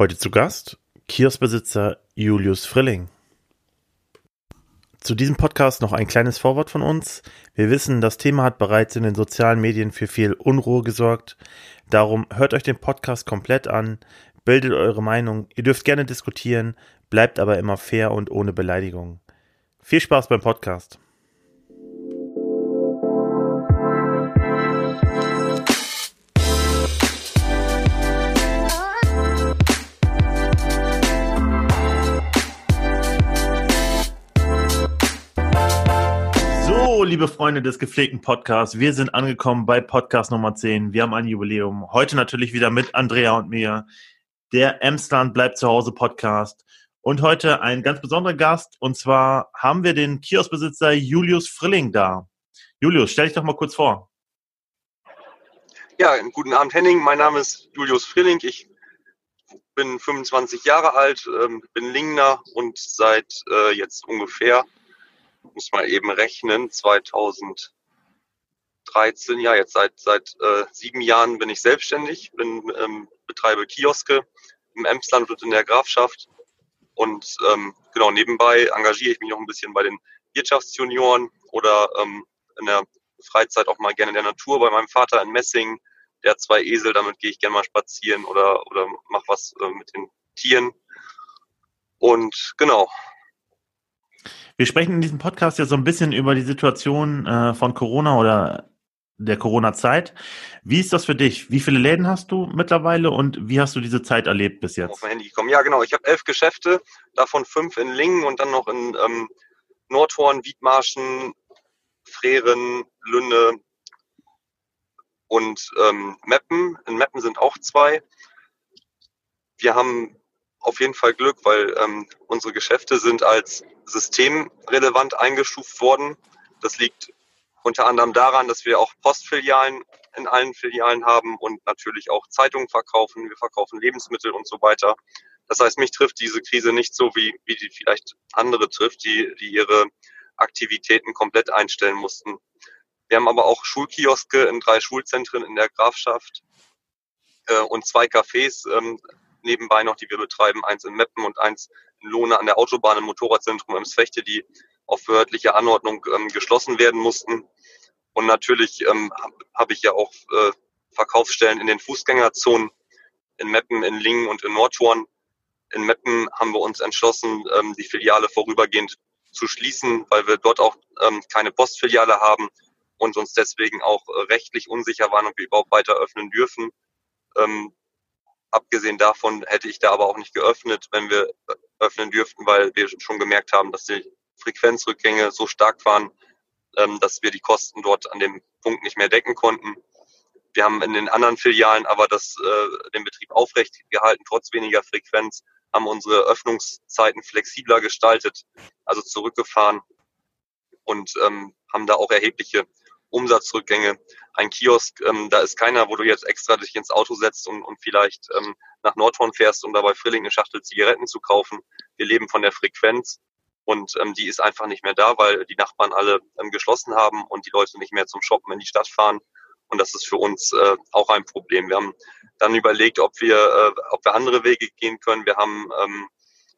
Heute zu Gast Kioskbesitzer Julius Frilling. Zu diesem Podcast noch ein kleines Vorwort von uns. Wir wissen, das Thema hat bereits in den sozialen Medien für viel Unruhe gesorgt. Darum hört euch den Podcast komplett an, bildet eure Meinung. Ihr dürft gerne diskutieren, bleibt aber immer fair und ohne Beleidigung. Viel Spaß beim Podcast. Liebe Freunde des gepflegten Podcasts, wir sind angekommen bei Podcast Nummer 10. Wir haben ein Jubiläum. Heute natürlich wieder mit Andrea und mir. Der Emsland bleibt zu Hause Podcast. Und heute ein ganz besonderer Gast. Und zwar haben wir den Kioskbesitzer Julius Frilling da. Julius, stell dich doch mal kurz vor. Ja, guten Abend, Henning. Mein Name ist Julius Frilling. Ich bin 25 Jahre alt, ähm, bin Lingner und seit äh, jetzt ungefähr muss mal eben rechnen, 2013, ja, jetzt seit, seit äh, sieben Jahren bin ich selbstständig, bin, ähm, betreibe Kioske im Emsland und in der Grafschaft. Und ähm, genau, nebenbei engagiere ich mich noch ein bisschen bei den Wirtschaftsjunioren oder ähm, in der Freizeit auch mal gerne in der Natur bei meinem Vater in Messing. Der hat zwei Esel, damit gehe ich gerne mal spazieren oder, oder mache was äh, mit den Tieren. Und genau, wir sprechen in diesem Podcast ja so ein bisschen über die Situation äh, von Corona oder der Corona-Zeit. Wie ist das für dich? Wie viele Läden hast du mittlerweile und wie hast du diese Zeit erlebt bis jetzt? Auf mein Handy gekommen. Ja, genau. Ich habe elf Geschäfte, davon fünf in Lingen und dann noch in ähm, Nordhorn, Wiedmarschen, Freren, Lünne und ähm, Meppen. In Meppen sind auch zwei. Wir haben auf jeden Fall Glück, weil ähm, unsere Geschäfte sind als systemrelevant eingestuft worden. Das liegt unter anderem daran, dass wir auch Postfilialen in allen Filialen haben und natürlich auch Zeitungen verkaufen. Wir verkaufen Lebensmittel und so weiter. Das heißt, mich trifft diese Krise nicht so, wie, wie die vielleicht andere trifft, die, die ihre Aktivitäten komplett einstellen mussten. Wir haben aber auch Schulkioske in drei Schulzentren in der Grafschaft äh, und zwei Cafés ähm, nebenbei noch, die wir betreiben. Eins in Meppen und eins in Lohne an der Autobahn im Motorradzentrum im Sfechte, die auf behördliche Anordnung ähm, geschlossen werden mussten. Und natürlich ähm, habe ich ja auch äh, Verkaufsstellen in den Fußgängerzonen in Meppen, in Lingen und in Nordhorn. In Meppen haben wir uns entschlossen, ähm, die Filiale vorübergehend zu schließen, weil wir dort auch ähm, keine Postfiliale haben und uns deswegen auch äh, rechtlich unsicher waren, ob wir überhaupt weiter öffnen dürfen. Ähm, Abgesehen davon hätte ich da aber auch nicht geöffnet, wenn wir öffnen dürften, weil wir schon gemerkt haben, dass die Frequenzrückgänge so stark waren, ähm, dass wir die Kosten dort an dem Punkt nicht mehr decken konnten. Wir haben in den anderen Filialen aber das, äh, den Betrieb aufrecht gehalten, trotz weniger Frequenz, haben unsere Öffnungszeiten flexibler gestaltet, also zurückgefahren und ähm, haben da auch erhebliche Umsatzrückgänge. Ein Kiosk, ähm, da ist keiner, wo du jetzt extra dich ins Auto setzt und, und vielleicht ähm, nach Nordhorn fährst, um dabei Frilling eine Schachtel Zigaretten zu kaufen. Wir leben von der Frequenz und ähm, die ist einfach nicht mehr da, weil die Nachbarn alle ähm, geschlossen haben und die Leute nicht mehr zum Shoppen in die Stadt fahren. Und das ist für uns äh, auch ein Problem. Wir haben dann überlegt, ob wir, äh, ob wir andere Wege gehen können. Wir haben ähm,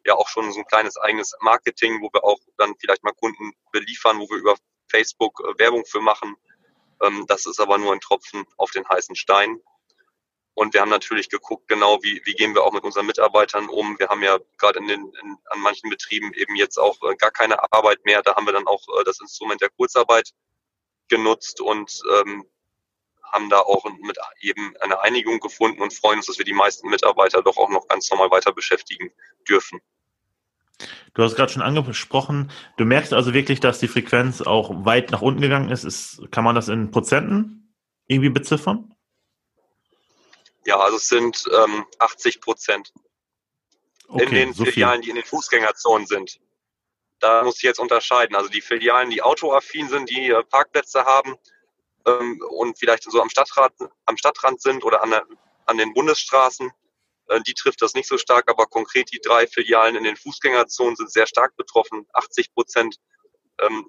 ja auch schon so ein kleines eigenes Marketing, wo wir auch dann vielleicht mal Kunden beliefern, wo wir über Facebook äh, Werbung für machen. Ähm, das ist aber nur ein Tropfen auf den heißen Stein. Und wir haben natürlich geguckt, genau, wie, wie gehen wir auch mit unseren Mitarbeitern um. Wir haben ja gerade in den, in, an manchen Betrieben eben jetzt auch äh, gar keine Arbeit mehr. Da haben wir dann auch äh, das Instrument der Kurzarbeit genutzt und ähm, haben da auch mit eben eine Einigung gefunden und freuen uns, dass wir die meisten Mitarbeiter doch auch noch ganz normal weiter beschäftigen dürfen. Du hast gerade schon angesprochen, du merkst also wirklich, dass die Frequenz auch weit nach unten gegangen ist. ist kann man das in Prozenten irgendwie beziffern? Ja, also es sind ähm, 80 Prozent okay, in den so Filialen, viel. die in den Fußgängerzonen sind. Da muss ich jetzt unterscheiden. Also die Filialen, die autoaffin sind, die äh, Parkplätze haben ähm, und vielleicht so am Stadtrand, am Stadtrand sind oder an, der, an den Bundesstraßen, die trifft das nicht so stark, aber konkret die drei Filialen in den Fußgängerzonen sind sehr stark betroffen. 80 Prozent ähm,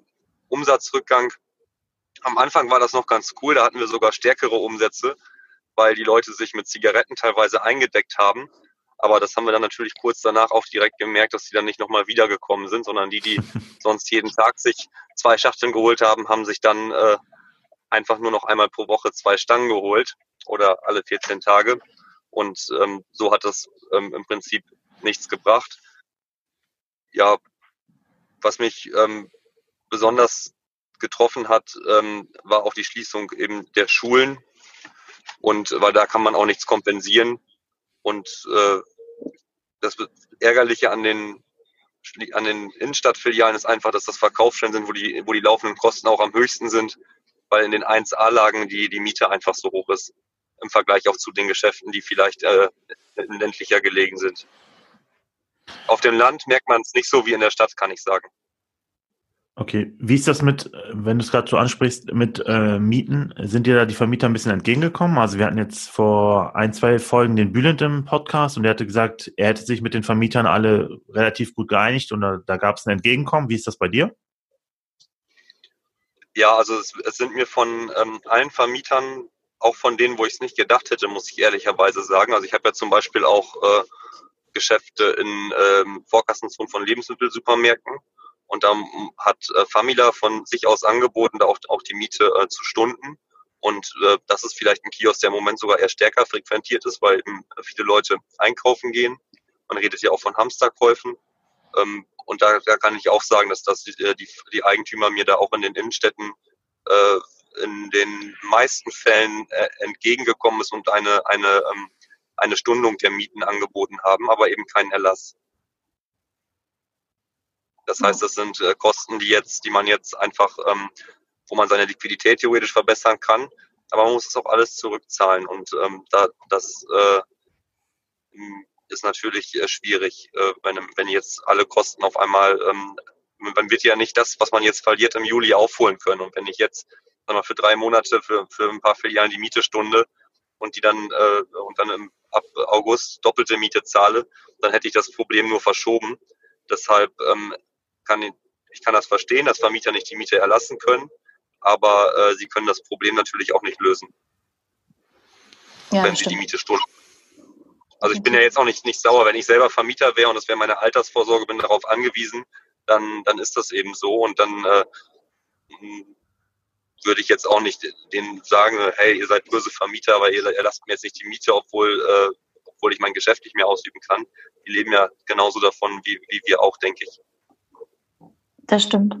Umsatzrückgang. Am Anfang war das noch ganz cool, da hatten wir sogar stärkere Umsätze, weil die Leute sich mit Zigaretten teilweise eingedeckt haben. Aber das haben wir dann natürlich kurz danach auch direkt gemerkt, dass die dann nicht nochmal wiedergekommen sind, sondern die, die sonst jeden Tag sich zwei Schachteln geholt haben, haben sich dann äh, einfach nur noch einmal pro Woche zwei Stangen geholt oder alle 14 Tage. Und ähm, so hat das ähm, im Prinzip nichts gebracht. Ja, was mich ähm, besonders getroffen hat, ähm, war auch die Schließung eben der Schulen. Und weil da kann man auch nichts kompensieren. Und äh, das Ärgerliche an den an den Innenstadtfilialen ist einfach, dass das Verkaufsstellen sind, wo die, wo die laufenden Kosten auch am höchsten sind, weil in den 1A-Lagen die, die Miete einfach so hoch ist im Vergleich auch zu den Geschäften, die vielleicht äh, ländlicher gelegen sind. Auf dem Land merkt man es nicht so wie in der Stadt, kann ich sagen. Okay, wie ist das mit, wenn du es gerade so ansprichst, mit äh, Mieten? Sind dir da die Vermieter ein bisschen entgegengekommen? Also wir hatten jetzt vor ein, zwei Folgen den Bülent im Podcast und der hatte gesagt, er hätte sich mit den Vermietern alle relativ gut geeinigt und da, da gab es ein Entgegenkommen. Wie ist das bei dir? Ja, also es, es sind mir von ähm, allen Vermietern, auch von denen, wo ich es nicht gedacht hätte, muss ich ehrlicherweise sagen. Also ich habe ja zum Beispiel auch äh, Geschäfte in ähm, Vorkassenzone von Lebensmittelsupermärkten und da hat äh, Famila von sich aus angeboten, da auch, auch die Miete äh, zu stunden. Und äh, das ist vielleicht ein Kiosk, der im Moment sogar eher stärker frequentiert ist, weil eben viele Leute einkaufen gehen. Man redet ja auch von Hamsterkäufen. Ähm, und da, da kann ich auch sagen, dass das die, die, die Eigentümer mir da auch in den Innenstädten äh, in den meisten Fällen äh, entgegengekommen ist und eine, eine, ähm, eine Stundung der Mieten angeboten haben, aber eben keinen Erlass. Das heißt, das sind äh, Kosten, die jetzt, die man jetzt einfach, ähm, wo man seine Liquidität theoretisch verbessern kann, aber man muss es auch alles zurückzahlen und ähm, da, das äh, ist natürlich äh, schwierig, äh, wenn, wenn jetzt alle Kosten auf einmal, ähm, man wird ja nicht das, was man jetzt verliert, im Juli aufholen können. Und wenn ich jetzt sag mal, für drei Monate für, für ein paar Filialen die Miete stunde und die dann äh, und dann im, ab August doppelte Miete zahle, dann hätte ich das Problem nur verschoben. Deshalb ähm, kann ich, ich kann das verstehen, dass Vermieter nicht die Miete erlassen können, aber äh, sie können das Problem natürlich auch nicht lösen, ja, wenn sie die Miete stunden. Also ich bin ja jetzt auch nicht, nicht sauer, wenn ich selber Vermieter wäre und das wäre meine Altersvorsorge, bin darauf angewiesen, dann, dann ist das eben so und dann äh, würde ich jetzt auch nicht denen sagen, hey, ihr seid böse Vermieter, weil ihr, ihr lasst mir jetzt nicht die Miete, obwohl, äh, obwohl ich mein Geschäft nicht mehr ausüben kann. Die leben ja genauso davon wie, wie wir auch, denke ich. Das stimmt.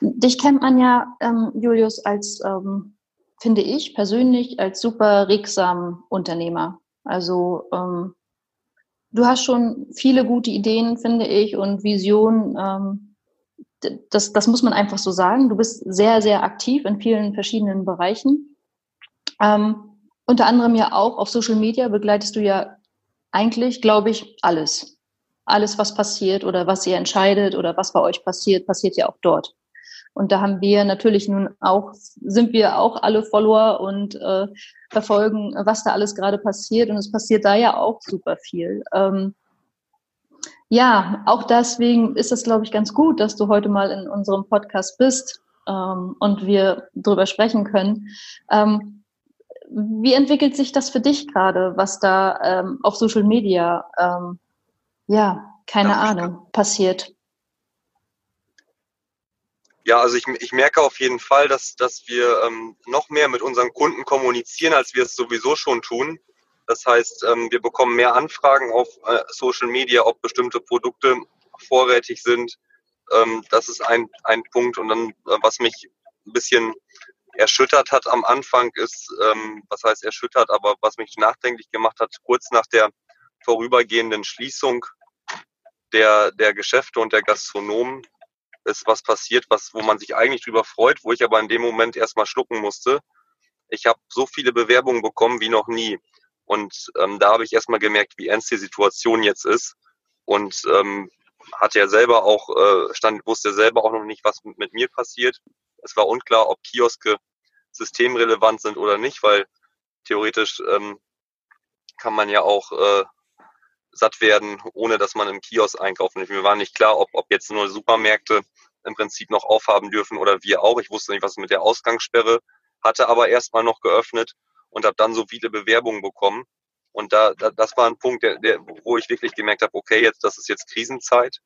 Dich kennt man ja, ähm, Julius, als, ähm, finde ich persönlich, als super regsam Unternehmer. Also ähm, du hast schon viele gute Ideen, finde ich, und Visionen. Das, das muss man einfach so sagen. Du bist sehr, sehr aktiv in vielen verschiedenen Bereichen. Ähm, unter anderem ja auch auf Social Media begleitest du ja eigentlich, glaube ich, alles. Alles, was passiert oder was ihr entscheidet oder was bei euch passiert, passiert ja auch dort. Und da haben wir natürlich nun auch, sind wir auch alle Follower und äh, verfolgen, was da alles gerade passiert. Und es passiert da ja auch super viel. Ähm, ja, auch deswegen ist es, glaube ich, ganz gut, dass du heute mal in unserem Podcast bist ähm, und wir darüber sprechen können. Ähm, wie entwickelt sich das für dich gerade, was da ähm, auf Social Media, ähm, ja, keine ja, Ahnung, passiert? Ja, also ich, ich merke auf jeden Fall, dass, dass wir ähm, noch mehr mit unseren Kunden kommunizieren, als wir es sowieso schon tun. Das heißt, ähm, wir bekommen mehr Anfragen auf äh, Social Media, ob bestimmte Produkte vorrätig sind. Ähm, das ist ein, ein Punkt. Und dann, äh, was mich ein bisschen erschüttert hat am Anfang, ist, ähm, was heißt erschüttert, aber was mich nachdenklich gemacht hat, kurz nach der vorübergehenden Schließung der, der Geschäfte und der Gastronomen ist was passiert, was, wo man sich eigentlich drüber freut, wo ich aber in dem Moment erstmal schlucken musste. Ich habe so viele Bewerbungen bekommen wie noch nie. Und ähm, da habe ich erstmal gemerkt, wie ernst die Situation jetzt ist. Und ähm, hatte ja selber auch, äh, stand, wusste selber auch noch nicht, was mit, mit mir passiert. Es war unklar, ob Kioske systemrelevant sind oder nicht, weil theoretisch ähm, kann man ja auch äh, satt werden, ohne dass man im Kiosk einkauft. Und mir war nicht klar, ob, ob jetzt nur Supermärkte im Prinzip noch aufhaben dürfen oder wir auch. Ich wusste nicht, was mit der Ausgangssperre, hatte aber erstmal noch geöffnet und habe dann so viele Bewerbungen bekommen. Und da, da das war ein Punkt, der, der, wo ich wirklich gemerkt habe, okay, jetzt das ist jetzt Krisenzeit.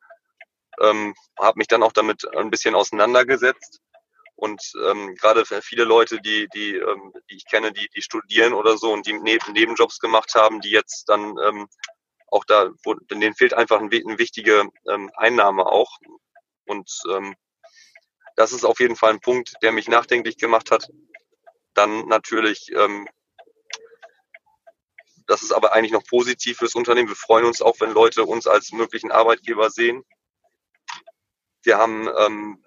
Ähm, habe mich dann auch damit ein bisschen auseinandergesetzt und ähm, gerade viele Leute, die, die, ähm, die ich kenne, die, die studieren oder so und die neben, Nebenjobs gemacht haben, die jetzt dann ähm, auch da, wo, denen fehlt einfach ein, eine wichtige ähm, Einnahme auch. Und ähm, das ist auf jeden Fall ein Punkt, der mich nachdenklich gemacht hat. Dann natürlich, ähm, das ist aber eigentlich noch positiv fürs Unternehmen. Wir freuen uns auch, wenn Leute uns als möglichen Arbeitgeber sehen. Wir haben ähm,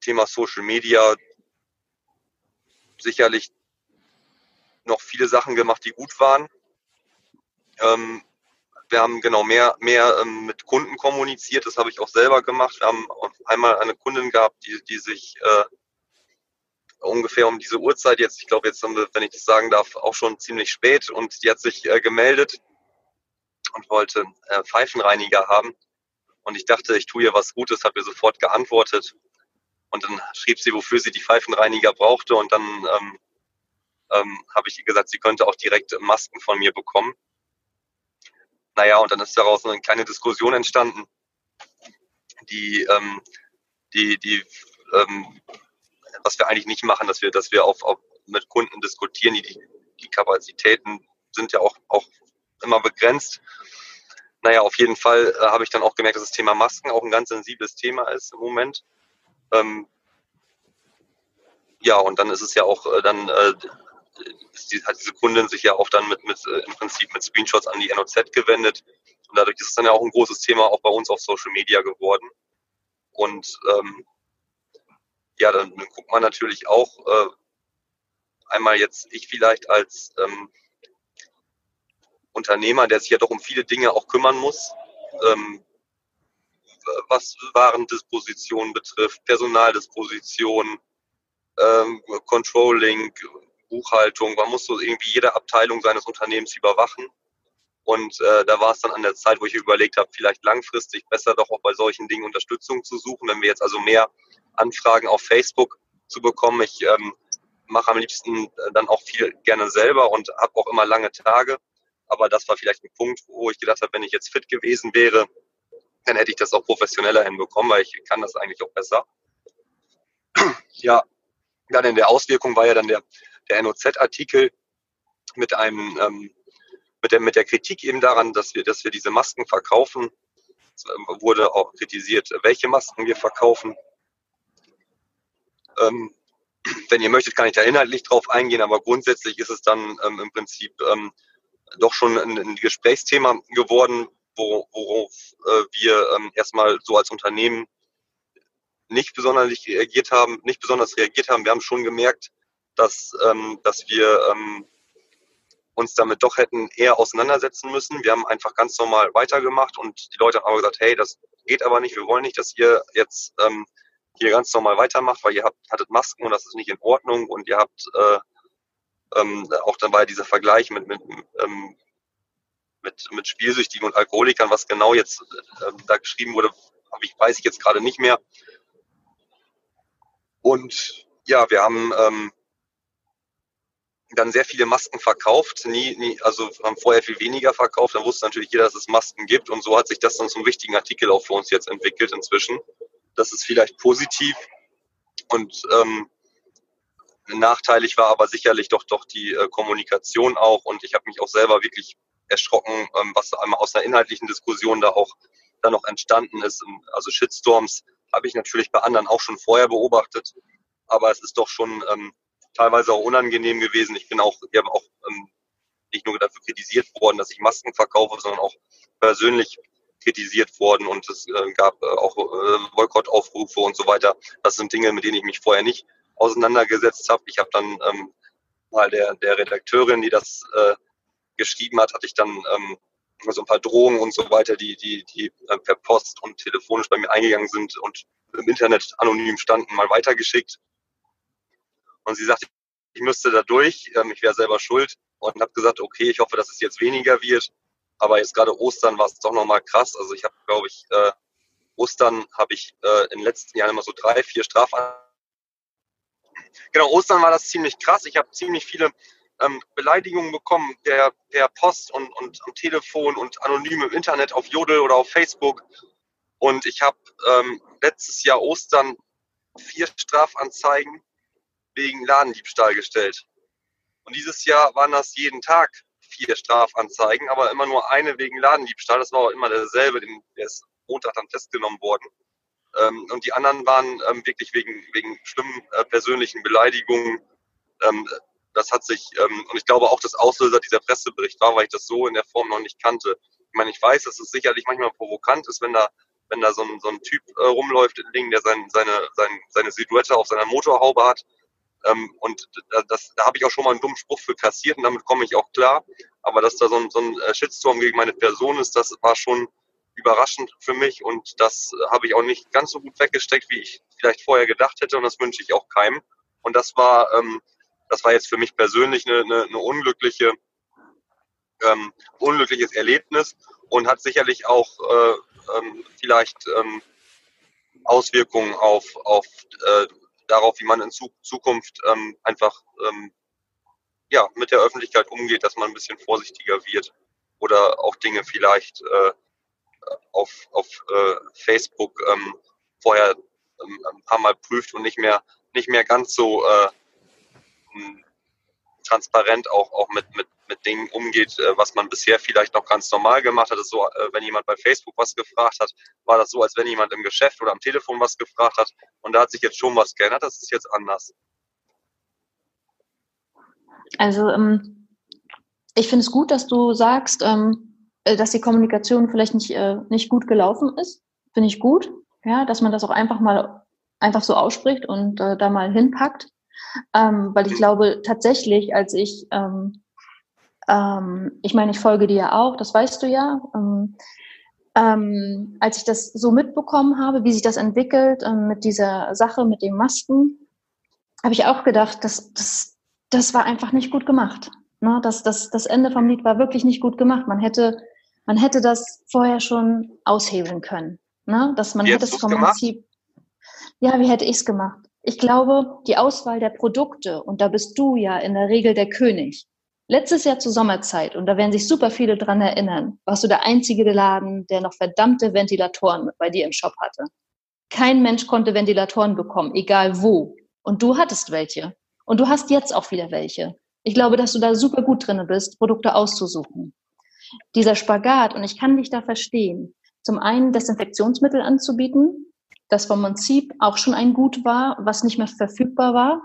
Thema Social Media sicherlich noch viele Sachen gemacht, die gut waren. Ähm, wir haben genau mehr, mehr ähm, mit Kunden kommuniziert, das habe ich auch selber gemacht. Wir haben einmal eine Kundin gehabt, die, die sich äh, ungefähr um diese Uhrzeit jetzt, ich glaube jetzt haben wir, wenn ich das sagen darf, auch schon ziemlich spät und die hat sich äh, gemeldet und wollte äh, Pfeifenreiniger haben. Und ich dachte, ich tue ihr was Gutes, habe ihr sofort geantwortet und dann schrieb sie, wofür sie die Pfeifenreiniger brauchte. Und dann ähm, ähm, habe ich ihr gesagt, sie könnte auch direkt Masken von mir bekommen. Naja, und dann ist daraus eine kleine Diskussion entstanden, die, ähm, die, die, ähm, was wir eigentlich nicht machen, dass wir, dass wir auf, auf mit Kunden diskutieren. Die, die Kapazitäten sind ja auch, auch immer begrenzt. Naja, auf jeden Fall äh, habe ich dann auch gemerkt, dass das Thema Masken auch ein ganz sensibles Thema ist im Moment. Ähm, ja, und dann ist es ja auch, äh, dann äh, die, hat diese Kundin sich ja auch dann mit, mit äh, im Prinzip mit Screenshots an die NOZ gewendet. Und dadurch ist es dann ja auch ein großes Thema auch bei uns auf Social Media geworden. Und ähm, ja, dann, guckt man natürlich auch äh, einmal jetzt ich vielleicht als ähm, Unternehmer, der sich ja doch um viele Dinge auch kümmern muss. Ähm, was Warendisposition betrifft, Personaldisposition, ähm, Controlling, Buchhaltung. Man muss so irgendwie jede Abteilung seines Unternehmens überwachen. Und äh, da war es dann an der Zeit, wo ich überlegt habe, vielleicht langfristig besser doch auch bei solchen Dingen Unterstützung zu suchen. Wenn wir jetzt also mehr Anfragen auf Facebook zu bekommen, ich ähm, mache am liebsten äh, dann auch viel gerne selber und habe auch immer lange Tage. Aber das war vielleicht ein Punkt, wo ich gedacht habe, wenn ich jetzt fit gewesen wäre, dann hätte ich das auch professioneller hinbekommen, weil ich kann das eigentlich auch besser. Ja, dann in der Auswirkung war ja dann der, der NOZ-Artikel mit einem ähm, mit der, mit der Kritik eben daran, dass wir, dass wir diese Masken verkaufen. Es ähm, wurde auch kritisiert, welche Masken wir verkaufen. Ähm, wenn ihr möchtet, kann ich da inhaltlich drauf eingehen, aber grundsätzlich ist es dann ähm, im Prinzip ähm, doch schon ein, ein Gesprächsthema geworden, worauf äh, wir ähm, erstmal so als Unternehmen nicht besonders reagiert haben, nicht besonders reagiert haben. Wir haben schon gemerkt, dass, ähm, dass wir ähm, uns damit doch hätten eher auseinandersetzen müssen. Wir haben einfach ganz normal weitergemacht und die Leute haben aber gesagt, hey, das geht aber nicht, wir wollen nicht, dass ihr jetzt ähm, hier ganz normal weitermacht, weil ihr habt, hattet Masken und das ist nicht in Ordnung und ihr habt äh, ähm, auch dann war dieser Vergleich mit, mit, ähm, mit, mit Spielsüchtigen und Alkoholikern, was genau jetzt äh, da geschrieben wurde, ich, weiß ich jetzt gerade nicht mehr. Und ja, wir haben ähm, dann sehr viele Masken verkauft, nie, nie, also haben vorher viel weniger verkauft, dann wusste natürlich jeder, dass es Masken gibt und so hat sich das dann zum wichtigen Artikel auch für uns jetzt entwickelt inzwischen. Das ist vielleicht positiv und ähm, nachteilig war aber sicherlich doch doch die äh, Kommunikation auch und ich habe mich auch selber wirklich erschrocken, ähm, was einmal aus einer inhaltlichen Diskussion da auch dann noch entstanden ist. Also Shitstorms habe ich natürlich bei anderen auch schon vorher beobachtet, aber es ist doch schon ähm, teilweise auch unangenehm gewesen. Ich bin auch, wir haben auch ähm, nicht nur dafür kritisiert worden, dass ich Masken verkaufe, sondern auch persönlich kritisiert worden und es äh, gab äh, auch äh, Boykottaufrufe und so weiter. Das sind Dinge, mit denen ich mich vorher nicht auseinandergesetzt habe. Ich habe dann ähm, mal der, der Redakteurin, die das äh, geschrieben hat, hatte ich dann ähm, so ein paar Drohungen und so weiter, die, die, die äh, per Post und telefonisch bei mir eingegangen sind und im Internet anonym standen, mal weitergeschickt. Und sie sagte, ich müsste da durch, ähm, ich wäre selber schuld und habe gesagt, okay, ich hoffe, dass es jetzt weniger wird. Aber jetzt gerade Ostern war es doch nochmal krass. Also ich habe, glaube ich, äh, Ostern habe ich äh, in den letzten Jahren immer so drei, vier Strafanzeigen. Genau, Ostern war das ziemlich krass. Ich habe ziemlich viele ähm, Beleidigungen bekommen per, per Post und, und am Telefon und anonym im Internet auf Jodel oder auf Facebook. Und ich habe ähm, letztes Jahr Ostern vier Strafanzeigen wegen Ladendiebstahl gestellt. Und dieses Jahr waren das jeden Tag vier Strafanzeigen, aber immer nur eine wegen Ladendiebstahl. Das war auch immer derselbe, der ist Montag dann festgenommen worden. Ähm, und die anderen waren ähm, wirklich wegen, wegen schlimmen äh, persönlichen Beleidigungen. Ähm, das hat sich, ähm, und ich glaube auch, dass Auslöser dieser Pressebericht war, weil ich das so in der Form noch nicht kannte. Ich meine, ich weiß, dass es sicherlich manchmal provokant ist, wenn da, wenn da so ein, so ein Typ äh, rumläuft der sein, seine, sein, seine Silhouette auf seiner Motorhaube hat. Ähm, und das, da habe ich auch schon mal einen dummen Spruch für kassiert und damit komme ich auch klar. Aber dass da so ein, so ein äh, Shitstorm gegen meine Person ist, das war schon überraschend für mich und das habe ich auch nicht ganz so gut weggesteckt, wie ich vielleicht vorher gedacht hätte und das wünsche ich auch keinem. Und das war, ähm, das war jetzt für mich persönlich eine, eine, eine unglückliche, ähm, unglückliches Erlebnis und hat sicherlich auch äh, ähm, vielleicht ähm, Auswirkungen auf, auf äh, darauf, wie man in Zukunft ähm, einfach ähm, ja, mit der Öffentlichkeit umgeht, dass man ein bisschen vorsichtiger wird oder auch Dinge vielleicht äh, auf, auf äh, Facebook ähm, vorher ähm, ein paar Mal prüft und nicht mehr, nicht mehr ganz so äh, transparent auch, auch mit, mit, mit Dingen umgeht, äh, was man bisher vielleicht noch ganz normal gemacht hat. so, äh, wenn jemand bei Facebook was gefragt hat, war das so, als wenn jemand im Geschäft oder am Telefon was gefragt hat. Und da hat sich jetzt schon was geändert. Das ist jetzt anders. Also ähm, ich finde es gut, dass du sagst, ähm, äh, dass die Kommunikation vielleicht nicht, nicht gut gelaufen ist. Finde ich gut, ja, dass man das auch einfach mal einfach so ausspricht und da mal hinpackt. Ähm, weil ich glaube tatsächlich, als ich, ähm, ich meine, ich folge dir ja auch, das weißt du ja, ähm, ähm, als ich das so mitbekommen habe, wie sich das entwickelt ähm, mit dieser Sache, mit den Masken, habe ich auch gedacht, das, das, das war einfach nicht gut gemacht. Ne? Das, das, das Ende vom Lied war wirklich nicht gut gemacht. Man hätte, man hätte das vorher schon aushebeln können. Ne? Dass man wie hätte es vom Prinzip. Ja, wie hätte ich es gemacht? Ich glaube, die Auswahl der Produkte, und da bist du ja in der Regel der König. Letztes Jahr zur Sommerzeit, und da werden sich super viele dran erinnern, warst du der einzige Laden, der noch verdammte Ventilatoren bei dir im Shop hatte. Kein Mensch konnte Ventilatoren bekommen, egal wo. Und du hattest welche. Und du hast jetzt auch wieder welche. Ich glaube, dass du da super gut drin bist, Produkte auszusuchen. Dieser Spagat, und ich kann dich da verstehen, zum einen Desinfektionsmittel anzubieten, das vom Prinzip auch schon ein Gut war, was nicht mehr verfügbar war.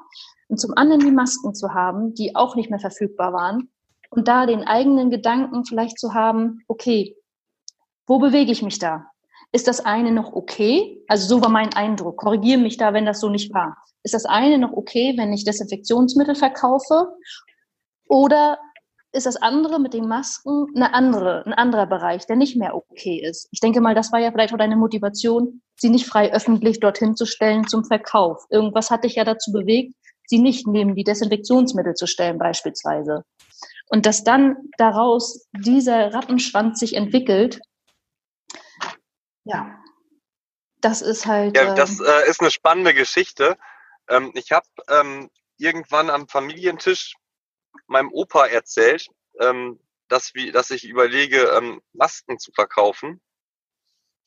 Und zum anderen die Masken zu haben, die auch nicht mehr verfügbar waren. Und da den eigenen Gedanken vielleicht zu haben, okay, wo bewege ich mich da? Ist das eine noch okay? Also so war mein Eindruck. Korrigiere mich da, wenn das so nicht war. Ist das eine noch okay, wenn ich Desinfektionsmittel verkaufe? Oder ist das andere mit den Masken eine andere, ein anderer Bereich, der nicht mehr okay ist. Ich denke mal, das war ja vielleicht auch deine Motivation, sie nicht frei öffentlich dorthin zu stellen zum Verkauf. Irgendwas hat dich ja dazu bewegt, sie nicht neben die Desinfektionsmittel zu stellen beispielsweise. Und dass dann daraus dieser Rattenschwanz sich entwickelt, ja, das ist halt. Ja, das ähm, äh, ist eine spannende Geschichte. Ähm, ich habe ähm, irgendwann am Familientisch meinem Opa erzählt, ähm, dass, wie, dass ich überlege, ähm, Masken zu verkaufen.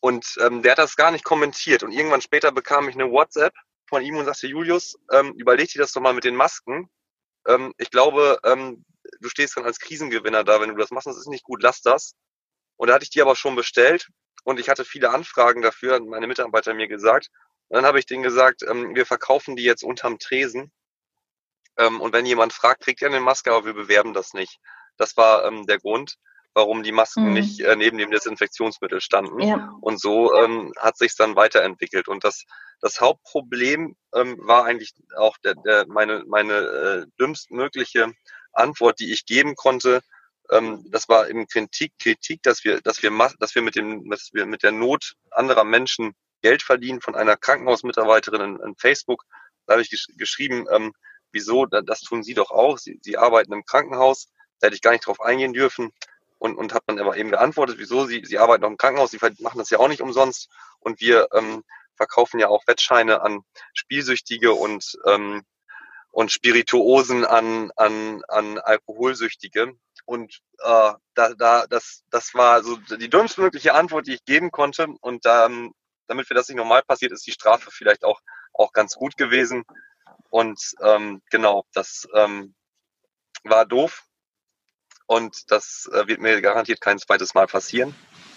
Und ähm, der hat das gar nicht kommentiert. Und irgendwann später bekam ich eine WhatsApp von ihm und sagte, Julius, ähm, überleg dir das doch mal mit den Masken. Ähm, ich glaube, ähm, du stehst dann als Krisengewinner da, wenn du das machst. Das ist nicht gut, lass das. Und da hatte ich die aber schon bestellt und ich hatte viele Anfragen dafür, meine Mitarbeiter mir gesagt. Und dann habe ich denen gesagt, ähm, wir verkaufen die jetzt unterm Tresen ähm, und wenn jemand fragt, kriegt er eine Maske, aber wir bewerben das nicht. Das war ähm, der Grund, warum die Masken mhm. nicht äh, neben dem Desinfektionsmittel standen. Ja. Und so ähm, hat sich dann weiterentwickelt. Und das, das Hauptproblem ähm, war eigentlich auch der, der, meine, meine äh, dümmstmögliche Antwort, die ich geben konnte. Ähm, das war eben Kritik, Kritik, dass wir, dass wir, dass wir mit dem, dass wir mit der Not anderer Menschen Geld verdienen von einer Krankenhausmitarbeiterin in, in Facebook. Da habe ich gesch geschrieben, ähm, wieso, das tun Sie doch auch, Sie, Sie arbeiten im Krankenhaus, da hätte ich gar nicht drauf eingehen dürfen und, und habe dann aber eben geantwortet, wieso, Sie, Sie arbeiten auch im Krankenhaus, Sie machen das ja auch nicht umsonst und wir ähm, verkaufen ja auch Wettscheine an Spielsüchtige und, ähm, und Spirituosen an, an, an Alkoholsüchtige. Und äh, da, da, das, das war so die dümmstmögliche Antwort, die ich geben konnte. Und ähm, damit mir das nicht normal passiert, ist die Strafe vielleicht auch, auch ganz gut gewesen. Und ähm, genau, das ähm, war doof. Und das äh, wird mir garantiert kein zweites Mal passieren.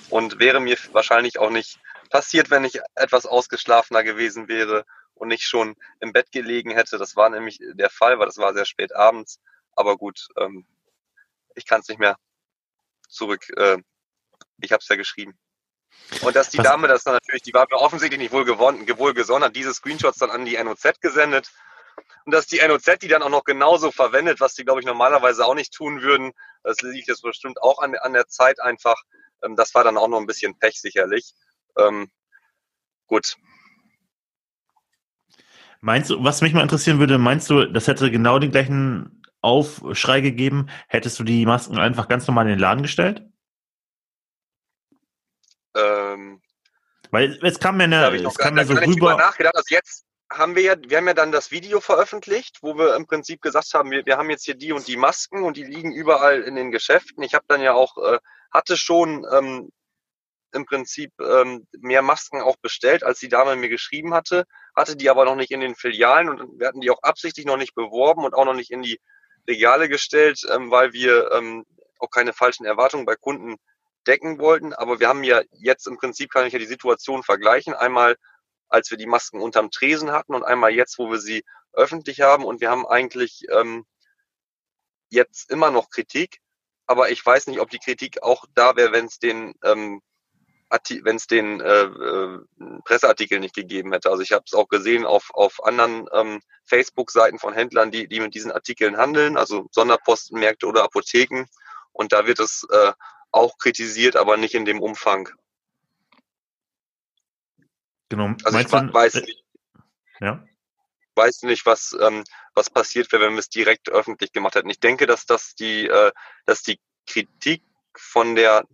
Und wäre mir wahrscheinlich auch nicht passiert, wenn ich etwas ausgeschlafener gewesen wäre und nicht schon im Bett gelegen hätte. Das war nämlich der Fall, weil das war sehr spät abends. Aber gut, ähm, ich kann es nicht mehr zurück. Äh, ich habe es ja geschrieben. Und dass die Was? Dame das dann natürlich, die war mir offensichtlich nicht wohl, gewonnen, wohl gesonnen, hat diese Screenshots dann an die NOZ gesendet. Und dass die NOZ die dann auch noch genauso verwendet, was die, glaube ich, normalerweise auch nicht tun würden, das liegt jetzt bestimmt auch an, an der Zeit einfach. Ähm, das war dann auch noch ein bisschen Pech sicherlich. Ähm, gut. Meinst du, was mich mal interessieren würde, meinst du, das hätte genau den gleichen Aufschrei gegeben, hättest du die Masken einfach ganz normal in den Laden gestellt? Ähm, Weil es kam mir, eine, es kam mir so rüber. Nachgedacht. Also jetzt haben wir ja, wir haben ja dann das Video veröffentlicht, wo wir im Prinzip gesagt haben, wir, wir haben jetzt hier die und die Masken und die liegen überall in den Geschäften. Ich habe dann ja auch, äh, hatte schon ähm, im Prinzip ähm, mehr Masken auch bestellt, als die Dame mir geschrieben hatte, hatte die aber noch nicht in den Filialen und wir hatten die auch absichtlich noch nicht beworben und auch noch nicht in die Regale gestellt, ähm, weil wir ähm, auch keine falschen Erwartungen bei Kunden decken wollten. Aber wir haben ja jetzt im Prinzip, kann ich ja die Situation vergleichen. Einmal, als wir die Masken unterm Tresen hatten und einmal jetzt, wo wir sie öffentlich haben. Und wir haben eigentlich ähm, jetzt immer noch Kritik. Aber ich weiß nicht, ob die Kritik auch da wäre, wenn es den ähm, wenn den äh, äh, Presseartikel nicht gegeben hätte. Also ich habe es auch gesehen auf, auf anderen ähm, Facebook-Seiten von Händlern, die, die mit diesen Artikeln handeln, also Sonderpostenmärkte oder Apotheken. Und da wird es äh, auch kritisiert, aber nicht in dem Umfang. Genau. Also Meinst ich du, weiß nicht. Ja. Weiß nicht, was, ähm, was passiert wäre, wenn wir es direkt öffentlich gemacht hätten. Ich denke, dass das die, äh, dass die Kritik von der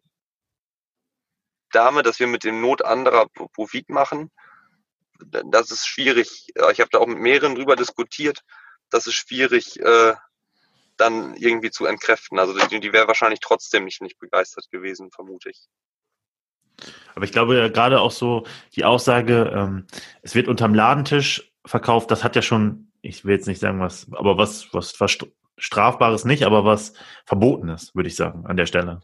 Dame, dass wir mit dem Not anderer Profit machen. Das ist schwierig. Ich habe da auch mit mehreren drüber diskutiert. Das ist schwierig, äh, dann irgendwie zu entkräften. Also die, die wäre wahrscheinlich trotzdem nicht, nicht begeistert gewesen, vermute ich. Aber ich glaube ja gerade auch so die Aussage, ähm, es wird unterm Ladentisch verkauft, das hat ja schon, ich will jetzt nicht sagen was, aber was, was, was Strafbares nicht, aber was Verbotenes, würde ich sagen, an der Stelle.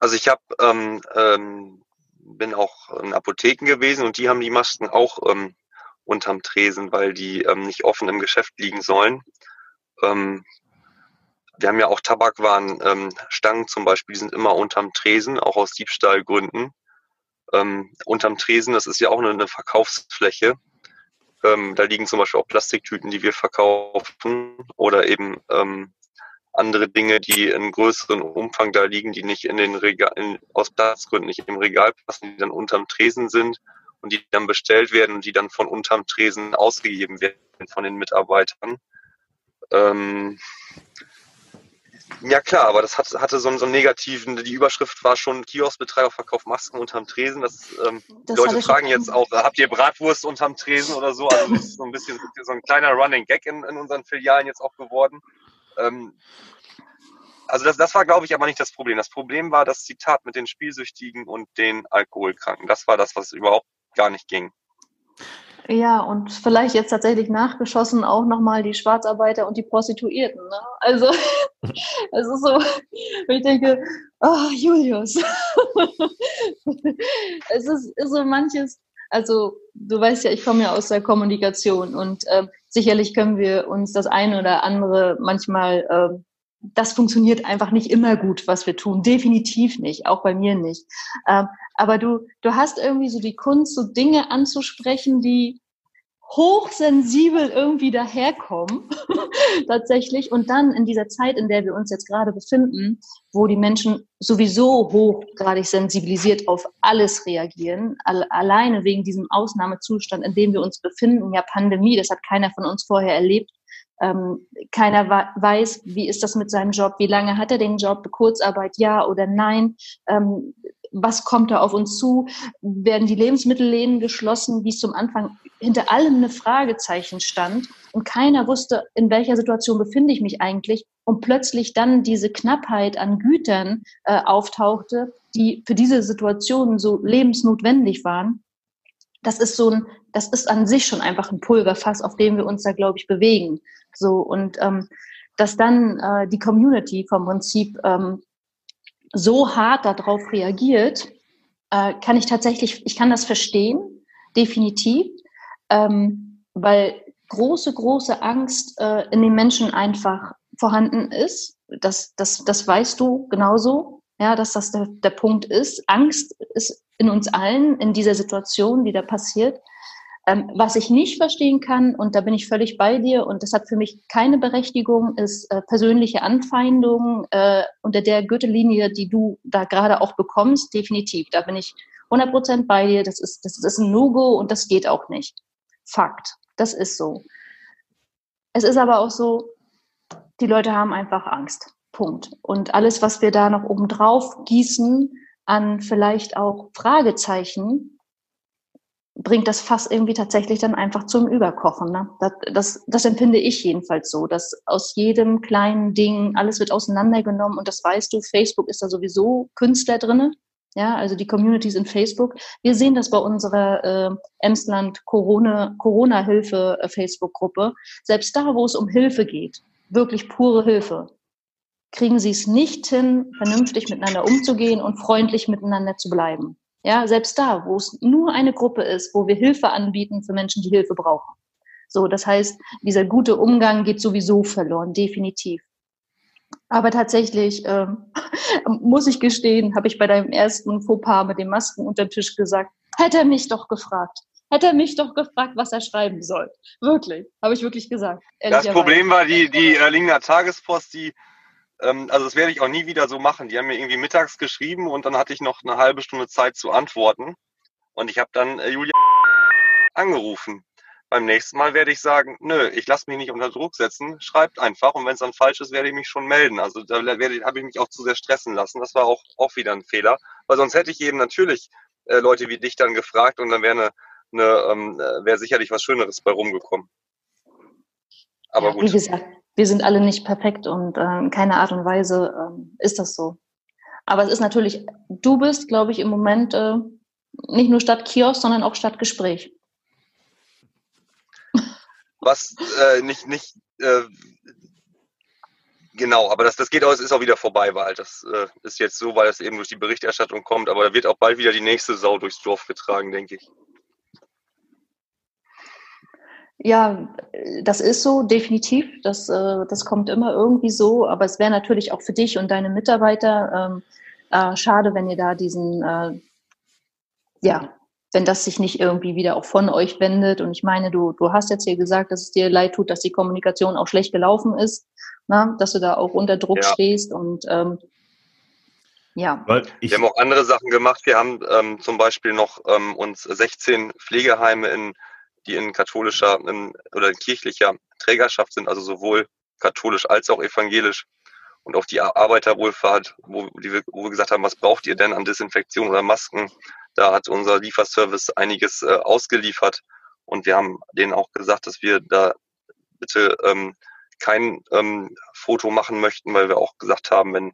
Also ich habe ähm, ähm, bin auch in Apotheken gewesen und die haben die Masken auch ähm, unterm Tresen, weil die ähm, nicht offen im Geschäft liegen sollen. Ähm, wir haben ja auch Tabakwaren, ähm, Stangen zum Beispiel, die sind immer unterm Tresen, auch aus Diebstahlgründen. Ähm, unterm Tresen, das ist ja auch eine, eine Verkaufsfläche. Ähm, da liegen zum Beispiel auch Plastiktüten, die wir verkaufen oder eben ähm, andere Dinge, die in größeren Umfang da liegen, die nicht in den Regal, in, aus Platzgründen nicht im Regal passen, die dann unterm Tresen sind und die dann bestellt werden und die dann von unterm Tresen ausgegeben werden von den Mitarbeitern. Ähm, ja klar, aber das hatte, hatte so, einen, so einen negativen, die Überschrift war schon, Kioskbetreiber verkauft Masken unterm Tresen. Das, ähm, das Leute fragen jetzt auch, habt ihr Bratwurst unterm Tresen oder so? Also das ist so ein bisschen so ein kleiner Running Gag in, in unseren Filialen jetzt auch geworden. Ähm, also das, das war, glaube ich, aber nicht das Problem. Das Problem war das Zitat mit den Spielsüchtigen und den Alkoholkranken. Das war das, was überhaupt gar nicht ging. Ja, und vielleicht jetzt tatsächlich nachgeschossen auch nochmal die Schwarzarbeiter und die Prostituierten. Ne? Also es ist so, ich denke, oh, Julius. es ist, ist, so manches, also du weißt ja, ich komme ja aus der Kommunikation und äh, sicherlich können wir uns das eine oder andere manchmal, äh, das funktioniert einfach nicht immer gut, was wir tun. Definitiv nicht, auch bei mir nicht. Ähm, aber du, du hast irgendwie so die Kunst, so Dinge anzusprechen, die hochsensibel irgendwie daherkommen, tatsächlich. Und dann in dieser Zeit, in der wir uns jetzt gerade befinden, wo die Menschen sowieso hochgradig sensibilisiert auf alles reagieren, alleine wegen diesem Ausnahmezustand, in dem wir uns befinden, ja Pandemie, das hat keiner von uns vorher erlebt. Ähm, keiner weiß, wie ist das mit seinem Job, wie lange hat er den Job, Kurzarbeit, ja oder nein. Ähm, was kommt da auf uns zu? Werden die Lebensmittelläden geschlossen, wie es zum Anfang hinter allem eine Fragezeichen stand und keiner wusste, in welcher Situation befinde ich mich eigentlich und plötzlich dann diese Knappheit an Gütern äh, auftauchte, die für diese Situation so lebensnotwendig waren. Das ist so ein, das ist an sich schon einfach ein Pulverfass, auf dem wir uns da, glaube ich, bewegen. So und ähm, dass dann äh, die Community vom Prinzip ähm, so hart darauf reagiert, äh, kann ich tatsächlich, ich kann das verstehen, definitiv, ähm, weil große, große Angst äh, in den Menschen einfach vorhanden ist. Das, das, das weißt du genauso, ja, dass das der, der Punkt ist. Angst ist in uns allen in dieser Situation, die da passiert. Ähm, was ich nicht verstehen kann, und da bin ich völlig bei dir, und das hat für mich keine Berechtigung, ist äh, persönliche Anfeindungen äh, unter der Gürtellinie, die du da gerade auch bekommst, definitiv. Da bin ich 100% bei dir. Das ist, das ist ein No-Go und das geht auch nicht. Fakt. Das ist so. Es ist aber auch so, die Leute haben einfach Angst. Punkt. Und alles, was wir da noch obendrauf gießen an vielleicht auch Fragezeichen, bringt das Fass irgendwie tatsächlich dann einfach zum Überkochen. Ne? Das, das, das empfinde ich jedenfalls so, dass aus jedem kleinen Ding alles wird auseinandergenommen und das weißt du, Facebook ist da sowieso Künstler drinne. Ja, also die Communities in Facebook. Wir sehen das bei unserer äh, Emsland Corona, Corona-Hilfe äh, Facebook-Gruppe. Selbst da, wo es um Hilfe geht, wirklich pure Hilfe, kriegen sie es nicht hin, vernünftig miteinander umzugehen und freundlich miteinander zu bleiben. Ja, selbst da, wo es nur eine Gruppe ist, wo wir Hilfe anbieten für Menschen, die Hilfe brauchen. So, das heißt, dieser gute Umgang geht sowieso verloren, definitiv. Aber tatsächlich äh, muss ich gestehen, habe ich bei deinem ersten Fauxpas mit den Masken unter den Tisch gesagt, hätte er mich doch gefragt. Hätte er mich doch gefragt, was er schreiben soll. Wirklich, habe ich wirklich gesagt. Das Problem war die, die Erlinger Tagespost, die ähm, also das werde ich auch nie wieder so machen. Die haben mir irgendwie mittags geschrieben und dann hatte ich noch eine halbe Stunde Zeit zu antworten. Und ich habe dann äh, Julia angerufen. Beim nächsten Mal werde ich sagen, nö, ich lasse mich nicht unter Druck setzen, schreibt einfach und wenn es dann falsch ist, werde ich mich schon melden. Also da habe ich mich auch zu sehr stressen lassen. Das war auch, auch wieder ein Fehler, weil sonst hätte ich eben natürlich äh, Leute wie dich dann gefragt und dann wäre eine, eine ähm, äh, wäre sicherlich was Schöneres bei rumgekommen. Aber ja, gut. Wie gesagt, wir sind alle nicht perfekt und äh, in keiner Art und Weise äh, ist das so. Aber es ist natürlich, du bist, glaube ich, im Moment äh, nicht nur statt Kiosk, sondern auch statt Gespräch. Was äh, nicht, nicht äh, genau, aber das, das geht aus, ist auch wieder vorbei, weil das äh, ist jetzt so, weil es eben durch die Berichterstattung kommt, aber da wird auch bald wieder die nächste Sau durchs Dorf getragen, denke ich. Ja, das ist so, definitiv. Das, äh, das kommt immer irgendwie so. Aber es wäre natürlich auch für dich und deine Mitarbeiter ähm, äh, schade, wenn ihr da diesen, äh, ja, wenn das sich nicht irgendwie wieder auch von euch wendet. Und ich meine, du, du hast jetzt hier gesagt, dass es dir leid tut, dass die Kommunikation auch schlecht gelaufen ist, na? Ne? dass du da auch unter Druck ja. stehst und ähm, ja. wir haben auch andere Sachen gemacht. Wir haben ähm, zum Beispiel noch ähm, uns 16 Pflegeheime in die in katholischer oder in kirchlicher Trägerschaft sind, also sowohl katholisch als auch evangelisch. Und auch die Arbeiterwohlfahrt, wo, wir, wo wir gesagt haben, was braucht ihr denn an Desinfektion oder Masken? Da hat unser Lieferservice einiges äh, ausgeliefert. Und wir haben denen auch gesagt, dass wir da bitte ähm, kein ähm, Foto machen möchten, weil wir auch gesagt haben, wenn,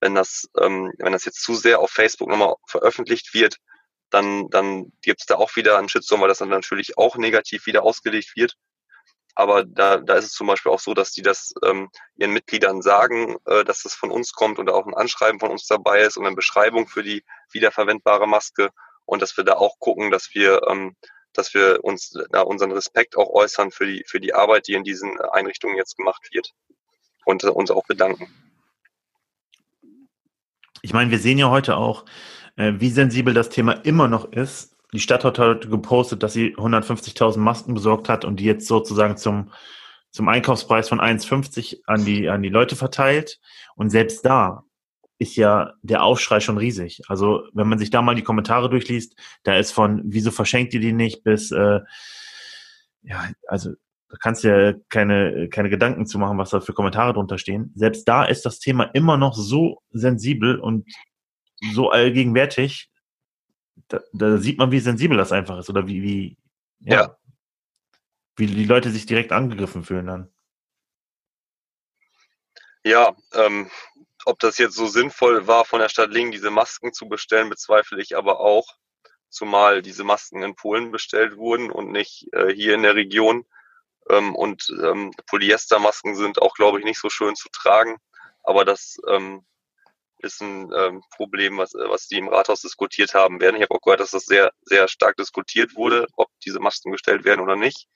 wenn, das, ähm, wenn das jetzt zu sehr auf Facebook nochmal veröffentlicht wird, dann, dann gibt es da auch wieder einen Shitstorm, weil das dann natürlich auch negativ wieder ausgelegt wird. Aber da, da ist es zum Beispiel auch so, dass die das ähm, ihren Mitgliedern sagen, äh, dass das von uns kommt und auch ein Anschreiben von uns dabei ist und eine Beschreibung für die wiederverwendbare Maske und dass wir da auch gucken, dass wir, ähm, dass wir uns da unseren Respekt auch äußern für die, für die Arbeit, die in diesen Einrichtungen jetzt gemacht wird und äh, uns auch bedanken. Ich meine, wir sehen ja heute auch, äh, wie sensibel das Thema immer noch ist. Die Stadt hat heute gepostet, dass sie 150.000 Masken besorgt hat und die jetzt sozusagen zum, zum Einkaufspreis von 1,50 an die, an die Leute verteilt. Und selbst da ist ja der Aufschrei schon riesig. Also wenn man sich da mal die Kommentare durchliest, da ist von, wieso verschenkt ihr die nicht, bis, äh, ja, also da kannst du ja keine, keine Gedanken zu machen, was da für Kommentare drunter stehen. Selbst da ist das Thema immer noch so sensibel und so allgegenwärtig. Da, da, sieht man, wie sensibel das einfach ist oder wie, wie, ja, ja. wie die Leute sich direkt angegriffen fühlen dann. Ja, ähm, ob das jetzt so sinnvoll war, von der Stadt Lingen diese Masken zu bestellen, bezweifle ich aber auch. Zumal diese Masken in Polen bestellt wurden und nicht äh, hier in der Region. Ähm, und ähm, Polyestermasken sind auch, glaube ich, nicht so schön zu tragen. Aber das ähm, ist ein ähm, Problem, was, was die im Rathaus diskutiert haben werden. Ich habe auch gehört, dass das sehr, sehr stark diskutiert wurde, ob diese Masken gestellt werden oder nicht.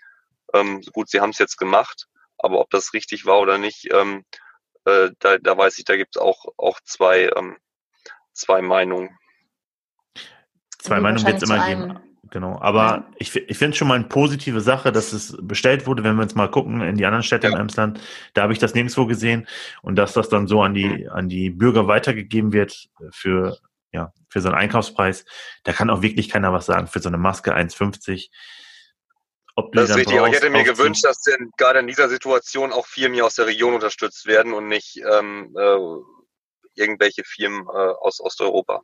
Ähm, gut, sie haben es jetzt gemacht, aber ob das richtig war oder nicht, ähm, äh, da, da weiß ich, da gibt es auch, auch zwei, ähm, zwei Meinungen. Zwei Meinungen wird es immer geben. Genau, aber ich, ich finde es schon mal eine positive Sache, dass es bestellt wurde, wenn wir jetzt mal gucken in die anderen Städte ja. in Emsland, da habe ich das nirgendwo gesehen und dass das dann so an die, an die Bürger weitergegeben wird für, ja, für so einen Einkaufspreis, da kann auch wirklich keiner was sagen, für so eine Maske 1,50 ob das ist richtig, aber ich hätte mir gewünscht, dass denn gerade in dieser Situation auch Firmen hier aus der Region unterstützt werden und nicht ähm, äh, irgendwelche Firmen äh, aus Osteuropa.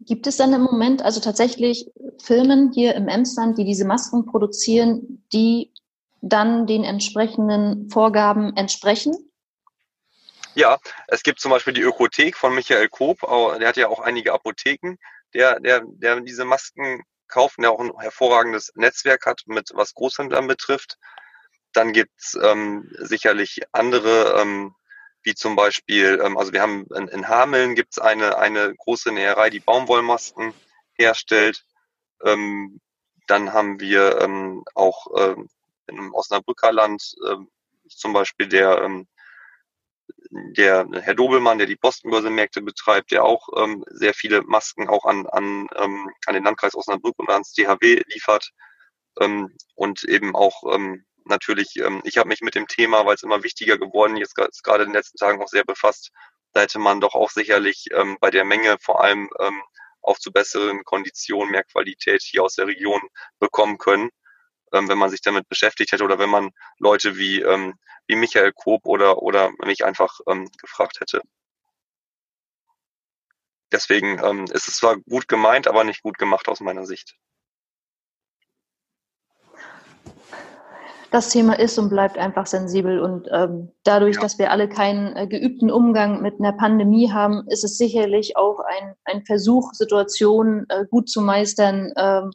Gibt es dann im Moment also tatsächlich Firmen hier im Emsland, die diese Masken produzieren, die dann den entsprechenden Vorgaben entsprechen? Ja, es gibt zum Beispiel die Ökothek von Michael Koop, der hat ja auch einige Apotheken, der, der, der diese Masken kaufen, der auch ein hervorragendes Netzwerk hat, mit was Großhändlern betrifft. Dann gibt's ähm, sicherlich andere, ähm, wie zum Beispiel, ähm, also wir haben in, in Hameln gibt's eine, eine große Näherei, die Baumwollmasken herstellt. Ähm, dann haben wir ähm, auch ähm, im Osnabrücker Land ähm, zum Beispiel der ähm, der Herr Dobelmann, der die Postenbörse-Märkte betreibt, der auch ähm, sehr viele Masken auch an, an, ähm, an den Landkreis Osnabrück und ans DHW liefert. Ähm, und eben auch ähm, natürlich, ähm, ich habe mich mit dem Thema, weil es immer wichtiger geworden ist, gerade in den letzten Tagen auch sehr befasst. Da hätte man doch auch sicherlich ähm, bei der Menge vor allem ähm, auch zu besseren Konditionen mehr Qualität hier aus der Region bekommen können ähm, wenn man sich damit beschäftigt hätte oder wenn man Leute wie, ähm, wie Michael Koop oder, oder mich einfach ähm, gefragt hätte. Deswegen ähm, ist es zwar gut gemeint, aber nicht gut gemacht aus meiner Sicht. Das Thema ist und bleibt einfach sensibel. Und ähm, dadurch, ja. dass wir alle keinen äh, geübten Umgang mit einer Pandemie haben, ist es sicherlich auch ein, ein Versuch, Situationen äh, gut zu meistern, ähm,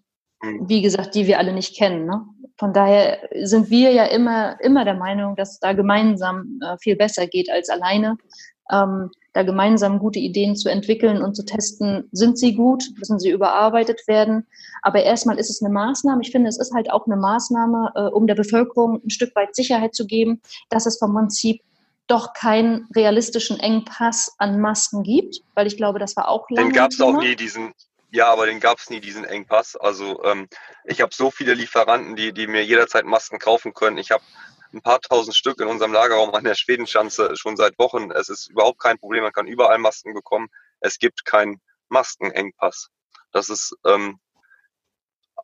Mhm. wie gesagt, die wir alle nicht kennen. Ne? Von daher sind wir ja immer, immer der Meinung, dass da gemeinsam äh, viel besser geht als alleine. Ähm, da gemeinsam gute Ideen zu entwickeln und zu testen, sind sie gut, müssen sie überarbeitet werden. Aber erstmal ist es eine Maßnahme. Ich finde, es ist halt auch eine Maßnahme, äh, um der Bevölkerung ein Stück weit Sicherheit zu geben, dass es vom Prinzip doch keinen realistischen Engpass an Masken gibt, weil ich glaube, das war auch lange. Den gab es auch nie, diesen, ja, aber den gab es nie, diesen Engpass. Also ähm, ich habe so viele Lieferanten, die, die mir jederzeit Masken kaufen können. Ich habe ein paar tausend Stück in unserem Lagerraum an der Schwedenschanze schon seit Wochen. Es ist überhaupt kein Problem, man kann überall Masken bekommen. Es gibt keinen Maskenengpass. Das ist ähm,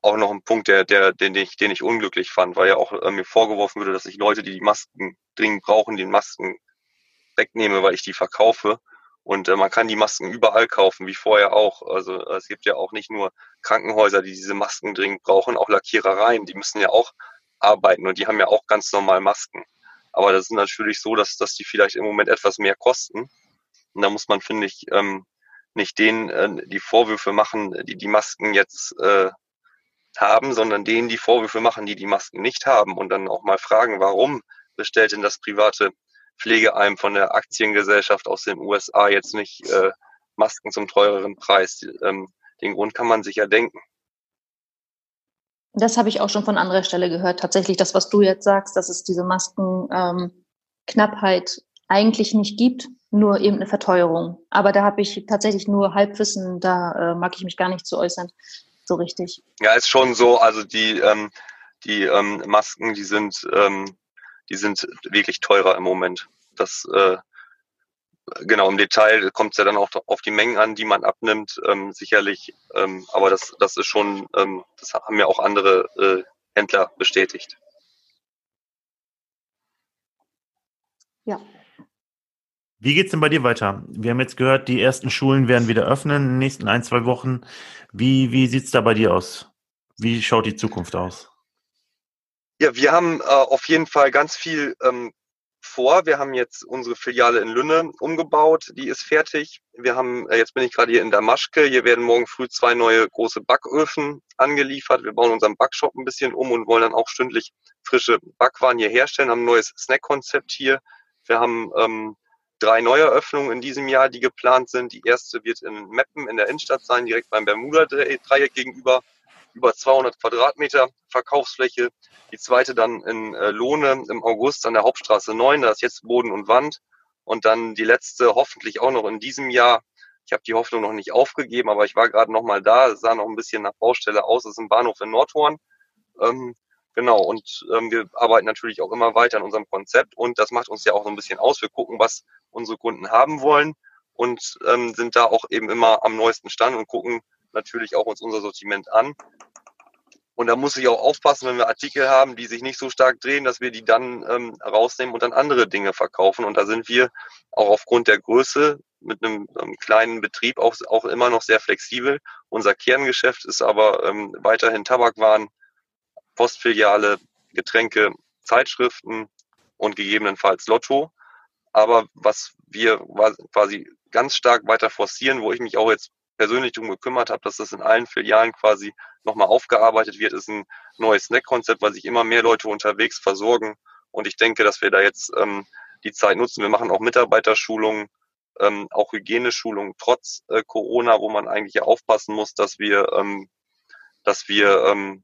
auch noch ein Punkt, der, der, den, ich, den ich unglücklich fand, weil ja auch äh, mir vorgeworfen würde, dass ich Leute, die die Masken dringend brauchen, die Masken wegnehme, weil ich die verkaufe. Und äh, man kann die Masken überall kaufen, wie vorher auch. Also es gibt ja auch nicht nur Krankenhäuser, die diese Masken dringend brauchen, auch Lackierereien, die müssen ja auch arbeiten und die haben ja auch ganz normal Masken. Aber das ist natürlich so, dass, dass die vielleicht im Moment etwas mehr kosten. Und da muss man, finde ich, ähm, nicht denen äh, die Vorwürfe machen, die die Masken jetzt äh, haben, sondern denen die Vorwürfe machen, die die Masken nicht haben und dann auch mal fragen, warum bestellt denn das private Pflegeheim von der Aktiengesellschaft aus den USA jetzt nicht äh, Masken zum teureren Preis. Ähm, den Grund kann man sich ja denken. Das habe ich auch schon von anderer Stelle gehört. Tatsächlich das, was du jetzt sagst, dass es diese Maskenknappheit ähm, eigentlich nicht gibt, nur eben eine Verteuerung. Aber da habe ich tatsächlich nur Halbwissen, da äh, mag ich mich gar nicht zu äußern, so richtig. Ja, ist schon so. Also die, ähm, die ähm, Masken, die sind ähm, die sind wirklich teurer im Moment. Das äh, genau im Detail kommt es ja dann auch auf die Mengen an, die man abnimmt, ähm, sicherlich. Ähm, aber das, das ist schon, ähm, das haben ja auch andere äh, Händler bestätigt. Ja. Wie geht's denn bei dir weiter? Wir haben jetzt gehört, die ersten Schulen werden wieder öffnen in den nächsten ein, zwei Wochen. Wie, wie sieht's da bei dir aus? Wie schaut die Zukunft aus? Ja, wir haben äh, auf jeden Fall ganz viel ähm, vor. Wir haben jetzt unsere Filiale in Lünne umgebaut, die ist fertig. Wir haben, äh, jetzt bin ich gerade hier in der Maschke, hier werden morgen früh zwei neue große Backöfen angeliefert. Wir bauen unseren Backshop ein bisschen um und wollen dann auch stündlich frische Backwaren hier herstellen, haben ein neues Snackkonzept hier. Wir haben ähm, drei Neueröffnungen in diesem Jahr, die geplant sind. Die erste wird in Meppen in der Innenstadt sein, direkt beim Bermuda-Dreieck gegenüber, über 200 Quadratmeter Verkaufsfläche. Die zweite dann in äh, Lohne im August an der Hauptstraße 9, da ist jetzt Boden und Wand. Und dann die letzte hoffentlich auch noch in diesem Jahr. Ich habe die Hoffnung noch nicht aufgegeben, aber ich war gerade noch mal da, es sah noch ein bisschen nach Baustelle aus. Es ist ein Bahnhof in Nordhorn. Ähm, Genau, und ähm, wir arbeiten natürlich auch immer weiter an unserem Konzept und das macht uns ja auch so ein bisschen aus. Wir gucken, was unsere Kunden haben wollen und ähm, sind da auch eben immer am neuesten Stand und gucken natürlich auch uns unser Sortiment an. Und da muss ich auch aufpassen, wenn wir Artikel haben, die sich nicht so stark drehen, dass wir die dann ähm, rausnehmen und dann andere Dinge verkaufen. Und da sind wir auch aufgrund der Größe mit einem, einem kleinen Betrieb auch, auch immer noch sehr flexibel. Unser Kerngeschäft ist aber ähm, weiterhin Tabakwaren, Postfiliale, Getränke, Zeitschriften und gegebenenfalls Lotto. Aber was wir quasi ganz stark weiter forcieren, wo ich mich auch jetzt persönlich darum gekümmert habe, dass das in allen Filialen quasi nochmal aufgearbeitet wird, ist ein neues Snack-Konzept, weil sich immer mehr Leute unterwegs versorgen. Und ich denke, dass wir da jetzt ähm, die Zeit nutzen. Wir machen auch Mitarbeiterschulungen, ähm, auch Hygieneschulungen trotz äh, Corona, wo man eigentlich ja aufpassen muss, dass wir, ähm, dass wir ähm,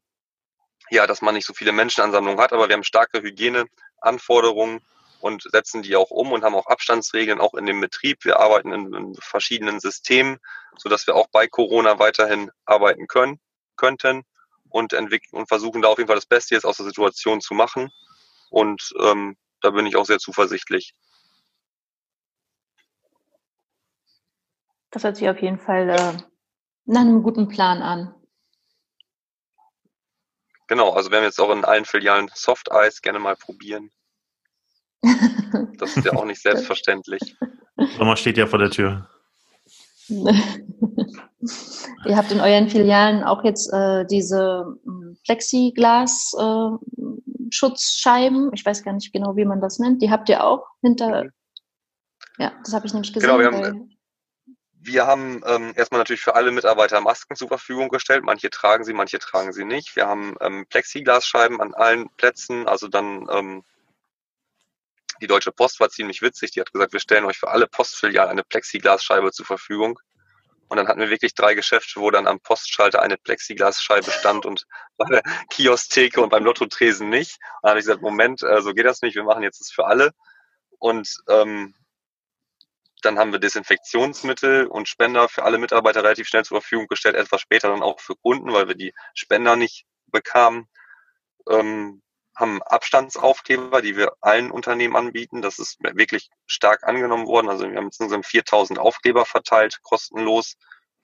ja, dass man nicht so viele Menschenansammlungen hat, aber wir haben starke Hygieneanforderungen und setzen die auch um und haben auch Abstandsregeln auch in dem Betrieb. Wir arbeiten in, in verschiedenen Systemen, so dass wir auch bei Corona weiterhin arbeiten können, könnten und entwickeln und versuchen da auf jeden Fall das Beste jetzt aus der Situation zu machen. Und ähm, da bin ich auch sehr zuversichtlich. Das hört sich auf jeden Fall äh, nach einem guten Plan an. Genau, also wir haben jetzt auch in allen Filialen Soft Eis gerne mal probieren. Das ist ja auch nicht selbstverständlich. Sommer steht ja vor der Tür. Ihr habt in euren Filialen auch jetzt äh, diese hm, Plexiglas-Schutzscheiben. Äh, ich weiß gar nicht genau, wie man das nennt. Die habt ihr auch hinter. Mhm. Ja, das habe ich nämlich gesehen. Genau, wir haben, wir haben ähm, erstmal natürlich für alle Mitarbeiter Masken zur Verfügung gestellt. Manche tragen sie, manche tragen sie nicht. Wir haben ähm, Plexiglasscheiben an allen Plätzen. Also dann ähm, die Deutsche Post war ziemlich witzig. Die hat gesagt, wir stellen euch für alle Postfilialen eine Plexiglasscheibe zur Verfügung. Und dann hatten wir wirklich drei Geschäfte, wo dann am Postschalter eine Plexiglasscheibe stand und bei der Kiosktheke und beim Lottotresen nicht. Und dann habe ich gesagt, Moment, äh, so geht das nicht. Wir machen jetzt das für alle. Und ähm, dann haben wir Desinfektionsmittel und Spender für alle Mitarbeiter relativ schnell zur Verfügung gestellt, etwas später dann auch für Kunden, weil wir die Spender nicht bekamen. Ähm, haben Abstandsaufkleber, die wir allen Unternehmen anbieten. Das ist wirklich stark angenommen worden. Also wir haben insgesamt 4000 Aufkleber verteilt, kostenlos,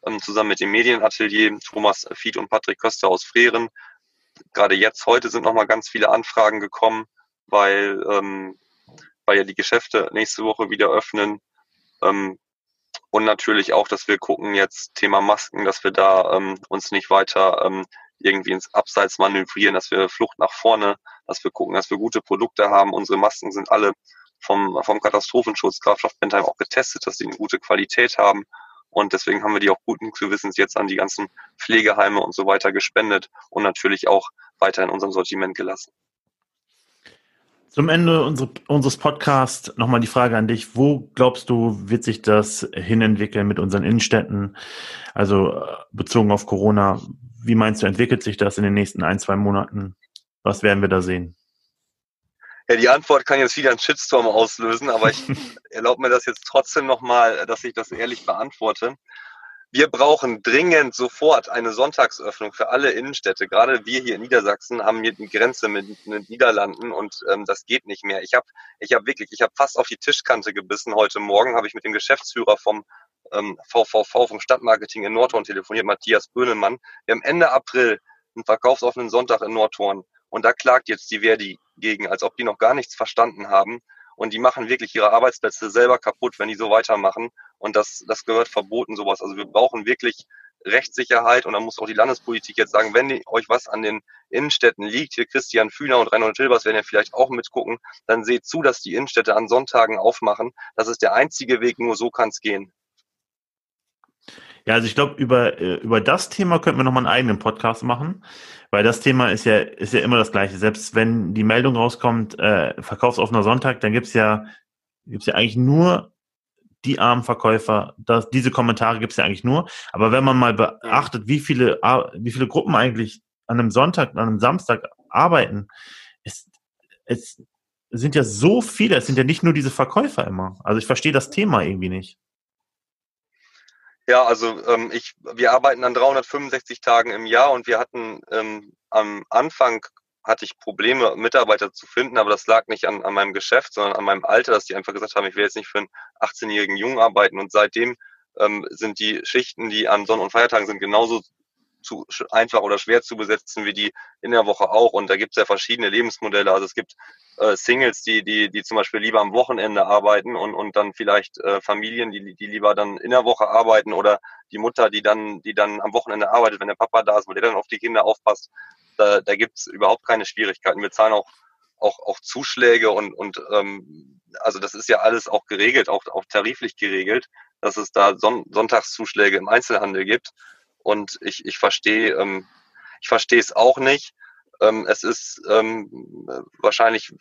ähm, zusammen mit dem Medienatelier Thomas Fied und Patrick Köster aus Frehren. Gerade jetzt, heute sind nochmal ganz viele Anfragen gekommen, weil, ähm, weil ja die Geschäfte nächste Woche wieder öffnen ähm, und natürlich auch, dass wir gucken jetzt Thema Masken, dass wir da ähm, uns nicht weiter ähm, irgendwie ins Abseits manövrieren, dass wir Flucht nach vorne, dass wir gucken, dass wir gute Produkte haben. Unsere Masken sind alle vom, vom Katastrophenschutz Grafschaft Bentheim auch getestet, dass sie eine gute Qualität haben. Und deswegen haben wir die auch guten Gewissens jetzt an die ganzen Pflegeheime und so weiter gespendet und natürlich auch weiter in unserem Sortiment gelassen. Zum Ende unseres Podcasts nochmal die Frage an dich. Wo glaubst du, wird sich das hinentwickeln mit unseren Innenstädten? Also äh, bezogen auf Corona. Wie meinst du, entwickelt sich das in den nächsten ein, zwei Monaten? Was werden wir da sehen? Ja, die Antwort kann jetzt wieder einen Shitstorm auslösen, aber ich erlaube mir das jetzt trotzdem nochmal, dass ich das ehrlich beantworte. Wir brauchen dringend sofort eine Sonntagsöffnung für alle Innenstädte. Gerade wir hier in Niedersachsen haben hier die Grenze mit den Niederlanden und ähm, das geht nicht mehr. Ich habe ich hab wirklich, ich habe fast auf die Tischkante gebissen. Heute Morgen habe ich mit dem Geschäftsführer vom ähm, VVV, vom Stadtmarketing in Nordhorn telefoniert, Matthias Böhnemann. Wir haben Ende April einen verkaufsoffenen Sonntag in Nordhorn und da klagt jetzt die Verdi gegen, als ob die noch gar nichts verstanden haben. und die machen wirklich ihre Arbeitsplätze selber kaputt, wenn die so weitermachen. Und das, das gehört verboten, sowas. Also wir brauchen wirklich Rechtssicherheit und dann muss auch die Landespolitik jetzt sagen, wenn euch was an den Innenstädten liegt, hier Christian Fühner und Reinhold Hilbers werden ja vielleicht auch mitgucken, dann seht zu, dass die Innenstädte an Sonntagen aufmachen. Das ist der einzige Weg, nur so kann es gehen. Ja, also ich glaube, über, äh, über das Thema könnten wir nochmal einen eigenen Podcast machen, weil das Thema ist ja, ist ja immer das gleiche. Selbst wenn die Meldung rauskommt, äh, verkaufsoffener Sonntag, dann gibt's ja, gibt's ja eigentlich nur die armen Verkäufer, das, diese Kommentare gibt's ja eigentlich nur. Aber wenn man mal beachtet, wie viele, wie viele Gruppen eigentlich an einem Sonntag, an einem Samstag arbeiten, es, es sind ja so viele, es sind ja nicht nur diese Verkäufer immer. Also ich verstehe das Thema irgendwie nicht. Ja, also ähm, ich, wir arbeiten an 365 Tagen im Jahr und wir hatten ähm, am Anfang hatte ich Probleme, Mitarbeiter zu finden, aber das lag nicht an, an meinem Geschäft, sondern an meinem Alter, dass die einfach gesagt haben, ich will jetzt nicht für einen 18-jährigen Jungen arbeiten. Und seitdem ähm, sind die Schichten, die an Sonn- und Feiertagen sind, genauso zu einfach oder schwer zu besetzen wie die in der Woche auch. Und da gibt es ja verschiedene Lebensmodelle. Also es gibt äh, Singles, die, die, die zum Beispiel lieber am Wochenende arbeiten und, und dann vielleicht äh, Familien, die, die lieber dann in der Woche arbeiten oder die Mutter, die dann, die dann am Wochenende arbeitet, wenn der Papa da ist, weil der dann auf die Kinder aufpasst. Da, da gibt es überhaupt keine Schwierigkeiten. Wir zahlen auch auch, auch Zuschläge und, und ähm, also das ist ja alles auch geregelt, auch, auch tariflich geregelt, dass es da Son Sonntagszuschläge im Einzelhandel gibt. Und ich, ich verstehe, ähm, ich verstehe es auch nicht. Ähm, es ist ähm, wahrscheinlich,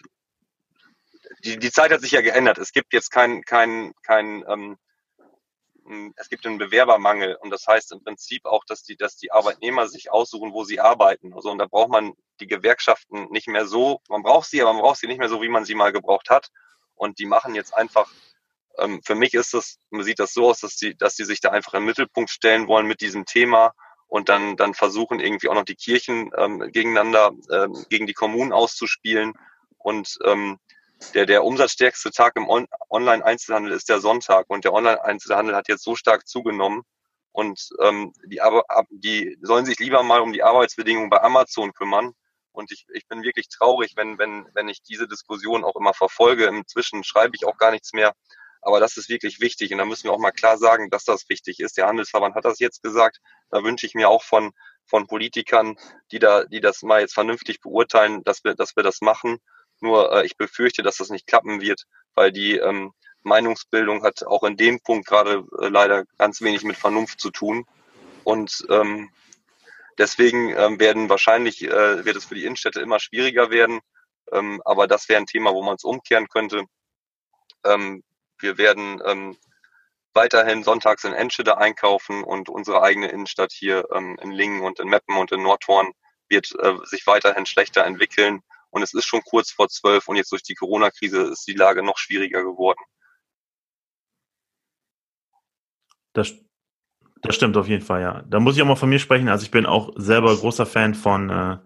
die, die Zeit hat sich ja geändert. Es gibt jetzt kein, kein, kein ähm, es gibt einen Bewerbermangel und das heißt im Prinzip auch, dass die, dass die Arbeitnehmer sich aussuchen, wo sie arbeiten. Also und da braucht man die Gewerkschaften nicht mehr so, man braucht sie, aber man braucht sie nicht mehr so, wie man sie mal gebraucht hat. Und die machen jetzt einfach ähm, für mich ist das, man sieht das so aus, dass die, dass die sich da einfach im Mittelpunkt stellen wollen mit diesem Thema und dann, dann versuchen irgendwie auch noch die Kirchen ähm, gegeneinander, ähm, gegen die Kommunen auszuspielen. Und ähm, der, der umsatzstärkste Tag im On Online-Einzelhandel ist der Sonntag und der Online-Einzelhandel hat jetzt so stark zugenommen und ähm, die, die sollen sich lieber mal um die Arbeitsbedingungen bei Amazon kümmern. Und ich, ich bin wirklich traurig, wenn, wenn, wenn ich diese Diskussion auch immer verfolge. Inzwischen schreibe ich auch gar nichts mehr, aber das ist wirklich wichtig und da müssen wir auch mal klar sagen, dass das wichtig ist. Der Handelsverband hat das jetzt gesagt. Da wünsche ich mir auch von, von Politikern, die da, die das mal jetzt vernünftig beurteilen, dass wir, dass wir das machen. Nur äh, ich befürchte, dass das nicht klappen wird, weil die ähm, Meinungsbildung hat auch in dem Punkt gerade äh, leider ganz wenig mit Vernunft zu tun. Und ähm, deswegen ähm, werden wahrscheinlich, äh, wird es für die Innenstädte immer schwieriger werden. Ähm, aber das wäre ein Thema, wo man es umkehren könnte. Ähm, wir werden ähm, weiterhin sonntags in Enschede einkaufen und unsere eigene Innenstadt hier ähm, in Lingen und in Meppen und in Nordhorn wird äh, sich weiterhin schlechter entwickeln. Und es ist schon kurz vor zwölf und jetzt durch die Corona-Krise ist die Lage noch schwieriger geworden. Das, das stimmt auf jeden Fall, ja. Da muss ich auch mal von mir sprechen. Also ich bin auch selber großer Fan von äh,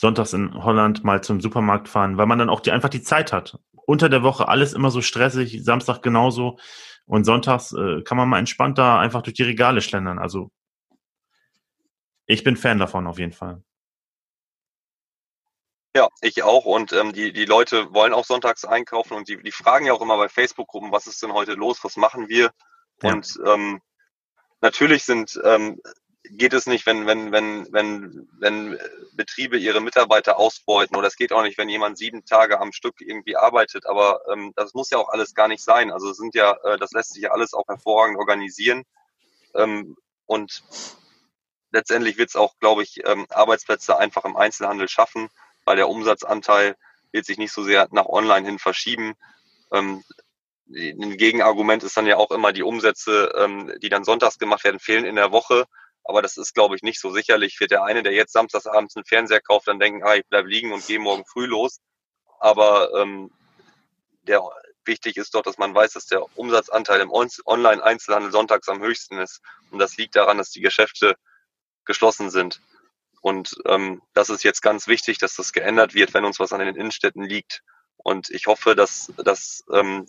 sonntags in Holland mal zum Supermarkt fahren, weil man dann auch die, einfach die Zeit hat unter der Woche alles immer so stressig, Samstag genauso. Und sonntags äh, kann man mal entspannter einfach durch die Regale schlendern. Also ich bin Fan davon auf jeden Fall. Ja, ich auch. Und ähm, die, die Leute wollen auch sonntags einkaufen und die, die fragen ja auch immer bei Facebook-Gruppen, was ist denn heute los, was machen wir? Ja. Und ähm, natürlich sind ähm, geht es nicht, wenn, wenn, wenn, wenn, wenn Betriebe ihre Mitarbeiter ausbeuten oder es geht auch nicht, wenn jemand sieben Tage am Stück irgendwie arbeitet. Aber ähm, das muss ja auch alles gar nicht sein. Also sind ja, äh, das lässt sich ja alles auch hervorragend organisieren. Ähm, und letztendlich wird es auch, glaube ich, ähm, Arbeitsplätze einfach im Einzelhandel schaffen, weil der Umsatzanteil wird sich nicht so sehr nach online hin verschieben. Ähm, ein Gegenargument ist dann ja auch immer die Umsätze, ähm, die dann sonntags gemacht werden, fehlen in der Woche. Aber das ist, glaube ich, nicht so sicherlich. Wird der eine, der jetzt samstagsabends einen Fernseher kauft, dann denken, ah, ich bleibe liegen und gehe morgen früh los. Aber ähm, der, wichtig ist doch, dass man weiß, dass der Umsatzanteil im Online-Einzelhandel sonntags am höchsten ist. Und das liegt daran, dass die Geschäfte geschlossen sind. Und ähm, das ist jetzt ganz wichtig, dass das geändert wird, wenn uns was an den Innenstädten liegt. Und ich hoffe, dass, dass ähm,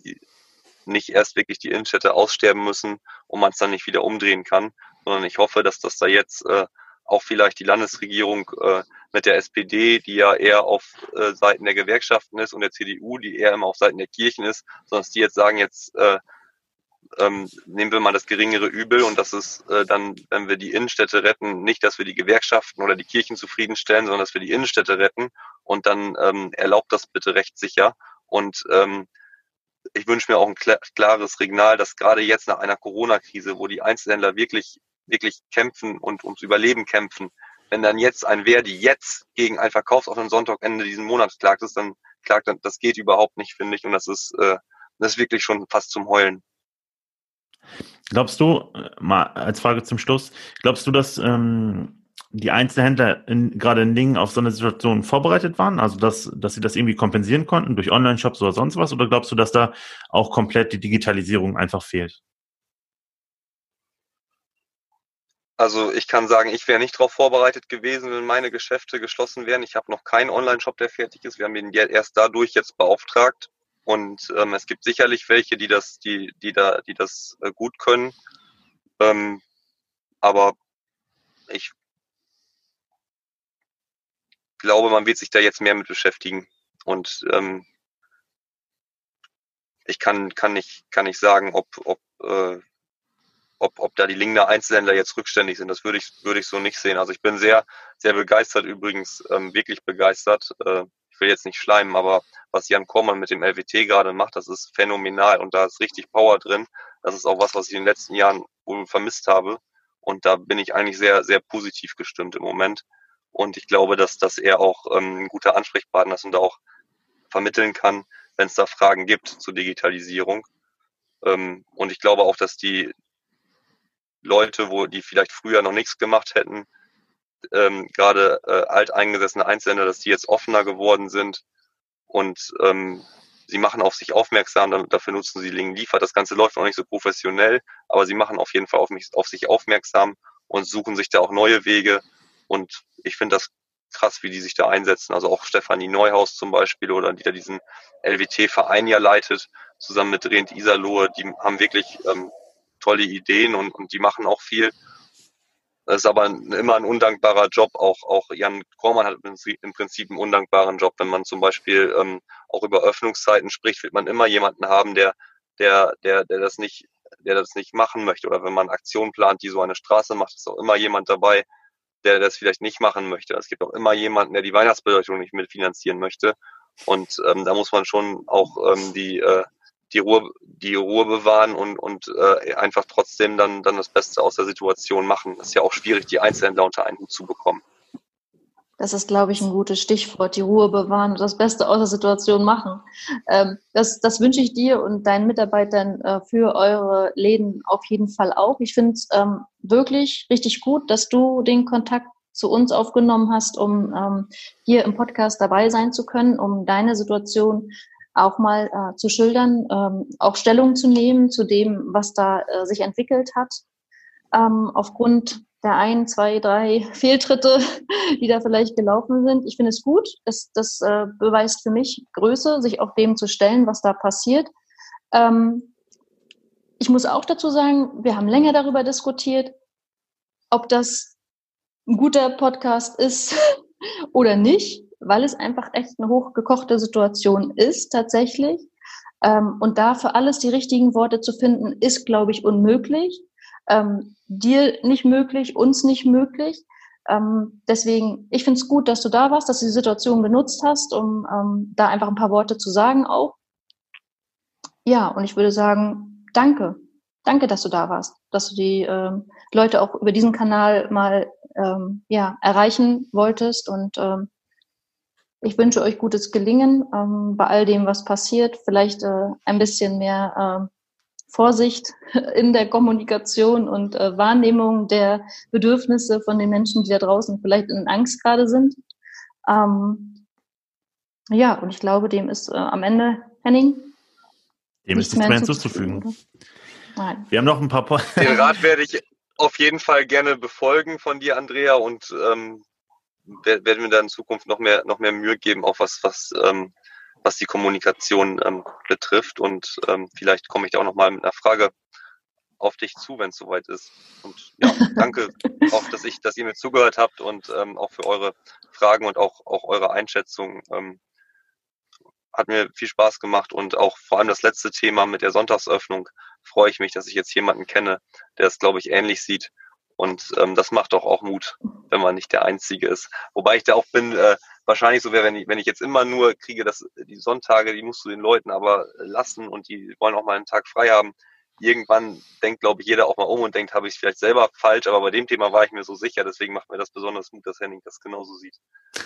nicht erst wirklich die Innenstädte aussterben müssen und man es dann nicht wieder umdrehen kann, sondern ich hoffe, dass das da jetzt äh, auch vielleicht die Landesregierung äh, mit der SPD, die ja eher auf äh, Seiten der Gewerkschaften ist und der CDU, die eher immer auf Seiten der Kirchen ist, sondern dass die jetzt sagen, jetzt äh, ähm, nehmen wir mal das geringere Übel und das ist dann, wenn wir die Innenstädte retten, nicht, dass wir die Gewerkschaften oder die Kirchen zufriedenstellen, sondern dass wir die Innenstädte retten. Und dann ähm, erlaubt das bitte rechtssicher. Und ähm, ich wünsche mir auch ein klares Signal, dass gerade jetzt nach einer Corona-Krise, wo die Einzelhändler wirklich, wirklich kämpfen und ums Überleben kämpfen, wenn dann jetzt ein Verdi jetzt gegen ein Verkaufsoffenen Sonntag Ende diesen Monats klagt, ist dann klagt, dann, das geht überhaupt nicht, finde ich, und das ist, äh, das ist wirklich schon fast zum Heulen. Glaubst du, äh, mal als Frage zum Schluss, glaubst du, dass ähm, die Einzelhändler in, gerade in Dingen auf so eine Situation vorbereitet waren? Also, dass, dass sie das irgendwie kompensieren konnten durch Online-Shops oder sonst was? Oder glaubst du, dass da auch komplett die Digitalisierung einfach fehlt? Also ich kann sagen, ich wäre nicht darauf vorbereitet gewesen, wenn meine Geschäfte geschlossen wären. Ich habe noch keinen Online-Shop, der fertig ist. Wir haben ihn erst dadurch jetzt beauftragt. Und ähm, es gibt sicherlich welche, die das, die, die da, die das äh, gut können. Ähm, aber ich glaube, man wird sich da jetzt mehr mit beschäftigen. Und ähm, ich kann, kann, nicht, kann nicht sagen, ob, ob, äh, da die Lingner Einzelhändler jetzt rückständig sind. Das würde ich, würde ich so nicht sehen. Also ich bin sehr, sehr begeistert übrigens, ähm, wirklich begeistert. Äh, ich will jetzt nicht schleimen, aber was Jan Kormann mit dem LWT gerade macht, das ist phänomenal und da ist richtig Power drin. Das ist auch was, was ich in den letzten Jahren wohl vermisst habe. Und da bin ich eigentlich sehr, sehr positiv gestimmt im Moment. Und ich glaube, dass, dass er auch ähm, ein guter Ansprechpartner ist und auch vermitteln kann, wenn es da Fragen gibt zur Digitalisierung. Ähm, und ich glaube auch, dass die Leute, wo die vielleicht früher noch nichts gemacht hätten, ähm, gerade äh, alteingesessene Einzelne, dass die jetzt offener geworden sind und ähm, sie machen auf sich aufmerksam, dafür nutzen sie Link liefert. Das Ganze läuft noch nicht so professionell, aber sie machen auf jeden Fall auf, mich, auf sich aufmerksam und suchen sich da auch neue Wege. Und ich finde das krass, wie die sich da einsetzen. Also auch Stefanie Neuhaus zum Beispiel oder die da diesen LWT-Verein ja leitet, zusammen mit Rent Iserlohe, die haben wirklich ähm, tolle Ideen und, und die machen auch viel. Das ist aber immer ein undankbarer Job. Auch, auch Jan Kormann hat im Prinzip einen undankbaren Job. Wenn man zum Beispiel ähm, auch über Öffnungszeiten spricht, wird man immer jemanden haben, der, der, der, der das nicht, der das nicht machen möchte. Oder wenn man Aktionen plant, die so eine Straße macht, ist auch immer jemand dabei, der das vielleicht nicht machen möchte. Es gibt auch immer jemanden, der die Weihnachtsbeleuchtung nicht mitfinanzieren möchte. Und ähm, da muss man schon auch ähm, die, äh, die Ruhe, die Ruhe bewahren und, und äh, einfach trotzdem dann, dann das Beste aus der Situation machen. Das ist ja auch schwierig, die Einzelhändler unter einen Hut zu bekommen. Das ist, glaube ich, ein gutes Stichwort. Die Ruhe bewahren und das Beste aus der Situation machen. Ähm, das, das wünsche ich dir und deinen Mitarbeitern äh, für eure Läden auf jeden Fall auch. Ich finde es ähm, wirklich richtig gut, dass du den Kontakt zu uns aufgenommen hast, um ähm, hier im Podcast dabei sein zu können, um deine Situation auch mal äh, zu schildern, ähm, auch Stellung zu nehmen zu dem, was da äh, sich entwickelt hat. Ähm, aufgrund der ein, zwei, drei Fehltritte, die da vielleicht gelaufen sind. Ich finde es gut. Das, das äh, beweist für mich Größe, sich auch dem zu stellen, was da passiert. Ähm, ich muss auch dazu sagen, wir haben länger darüber diskutiert, ob das ein guter Podcast ist oder nicht weil es einfach echt eine hochgekochte Situation ist tatsächlich. Ähm, und da für alles die richtigen Worte zu finden, ist, glaube ich, unmöglich. Ähm, dir nicht möglich, uns nicht möglich. Ähm, deswegen, ich finde es gut, dass du da warst, dass du die Situation genutzt hast, um ähm, da einfach ein paar Worte zu sagen auch. Ja, und ich würde sagen, danke. Danke, dass du da warst, dass du die ähm, Leute auch über diesen Kanal mal ähm, ja, erreichen wolltest und ähm, ich wünsche euch gutes Gelingen ähm, bei all dem, was passiert. Vielleicht äh, ein bisschen mehr äh, Vorsicht in der Kommunikation und äh, Wahrnehmung der Bedürfnisse von den Menschen, die da draußen vielleicht in Angst gerade sind. Ähm, ja, und ich glaube, dem ist äh, am Ende, Henning, dem ist nichts mehr hinzuzufügen. Nein. Wir haben noch ein paar. Po Den Rat werde ich auf jeden Fall gerne befolgen von dir, Andrea, und ähm, werden wir da in Zukunft noch mehr, noch mehr Mühe geben, auch was, was, ähm, was die Kommunikation ähm, betrifft. Und ähm, vielleicht komme ich da auch noch mal mit einer Frage auf dich zu, wenn es soweit ist. Und ja, danke auch, dass ich, dass ihr mir zugehört habt und ähm, auch für eure Fragen und auch, auch eure Einschätzung. Ähm, hat mir viel Spaß gemacht und auch vor allem das letzte Thema mit der Sonntagsöffnung freue ich mich, dass ich jetzt jemanden kenne, der es, glaube ich, ähnlich sieht. Und ähm, das macht doch auch Mut, wenn man nicht der Einzige ist. Wobei ich da auch bin, äh, wahrscheinlich so wäre, wenn ich, wenn ich jetzt immer nur kriege, dass die Sonntage, die musst du den Leuten aber lassen und die wollen auch mal einen Tag frei haben irgendwann denkt, glaube ich, jeder auch mal um und denkt, habe ich es vielleicht selber falsch, aber bei dem Thema war ich mir so sicher, deswegen macht mir das besonders Mut, dass Henning das genauso sieht.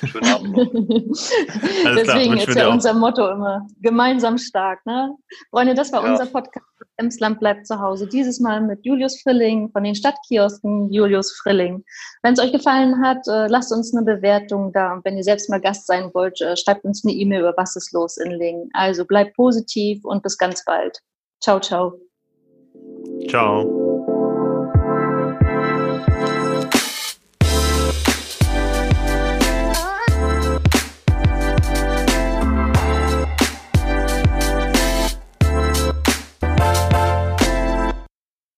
Schönen Abend noch. deswegen ist ja unser Motto immer gemeinsam stark. Ne? Freunde, das war ja. unser Podcast. Emsland bleibt zu Hause. Dieses Mal mit Julius Frilling von den Stadtkiosken Julius Frilling. Wenn es euch gefallen hat, äh, lasst uns eine Bewertung da. Und wenn ihr selbst mal Gast sein wollt, äh, schreibt uns eine E-Mail über Was ist los in Lingen. Also bleibt positiv und bis ganz bald. Ciao, ciao. Ciao.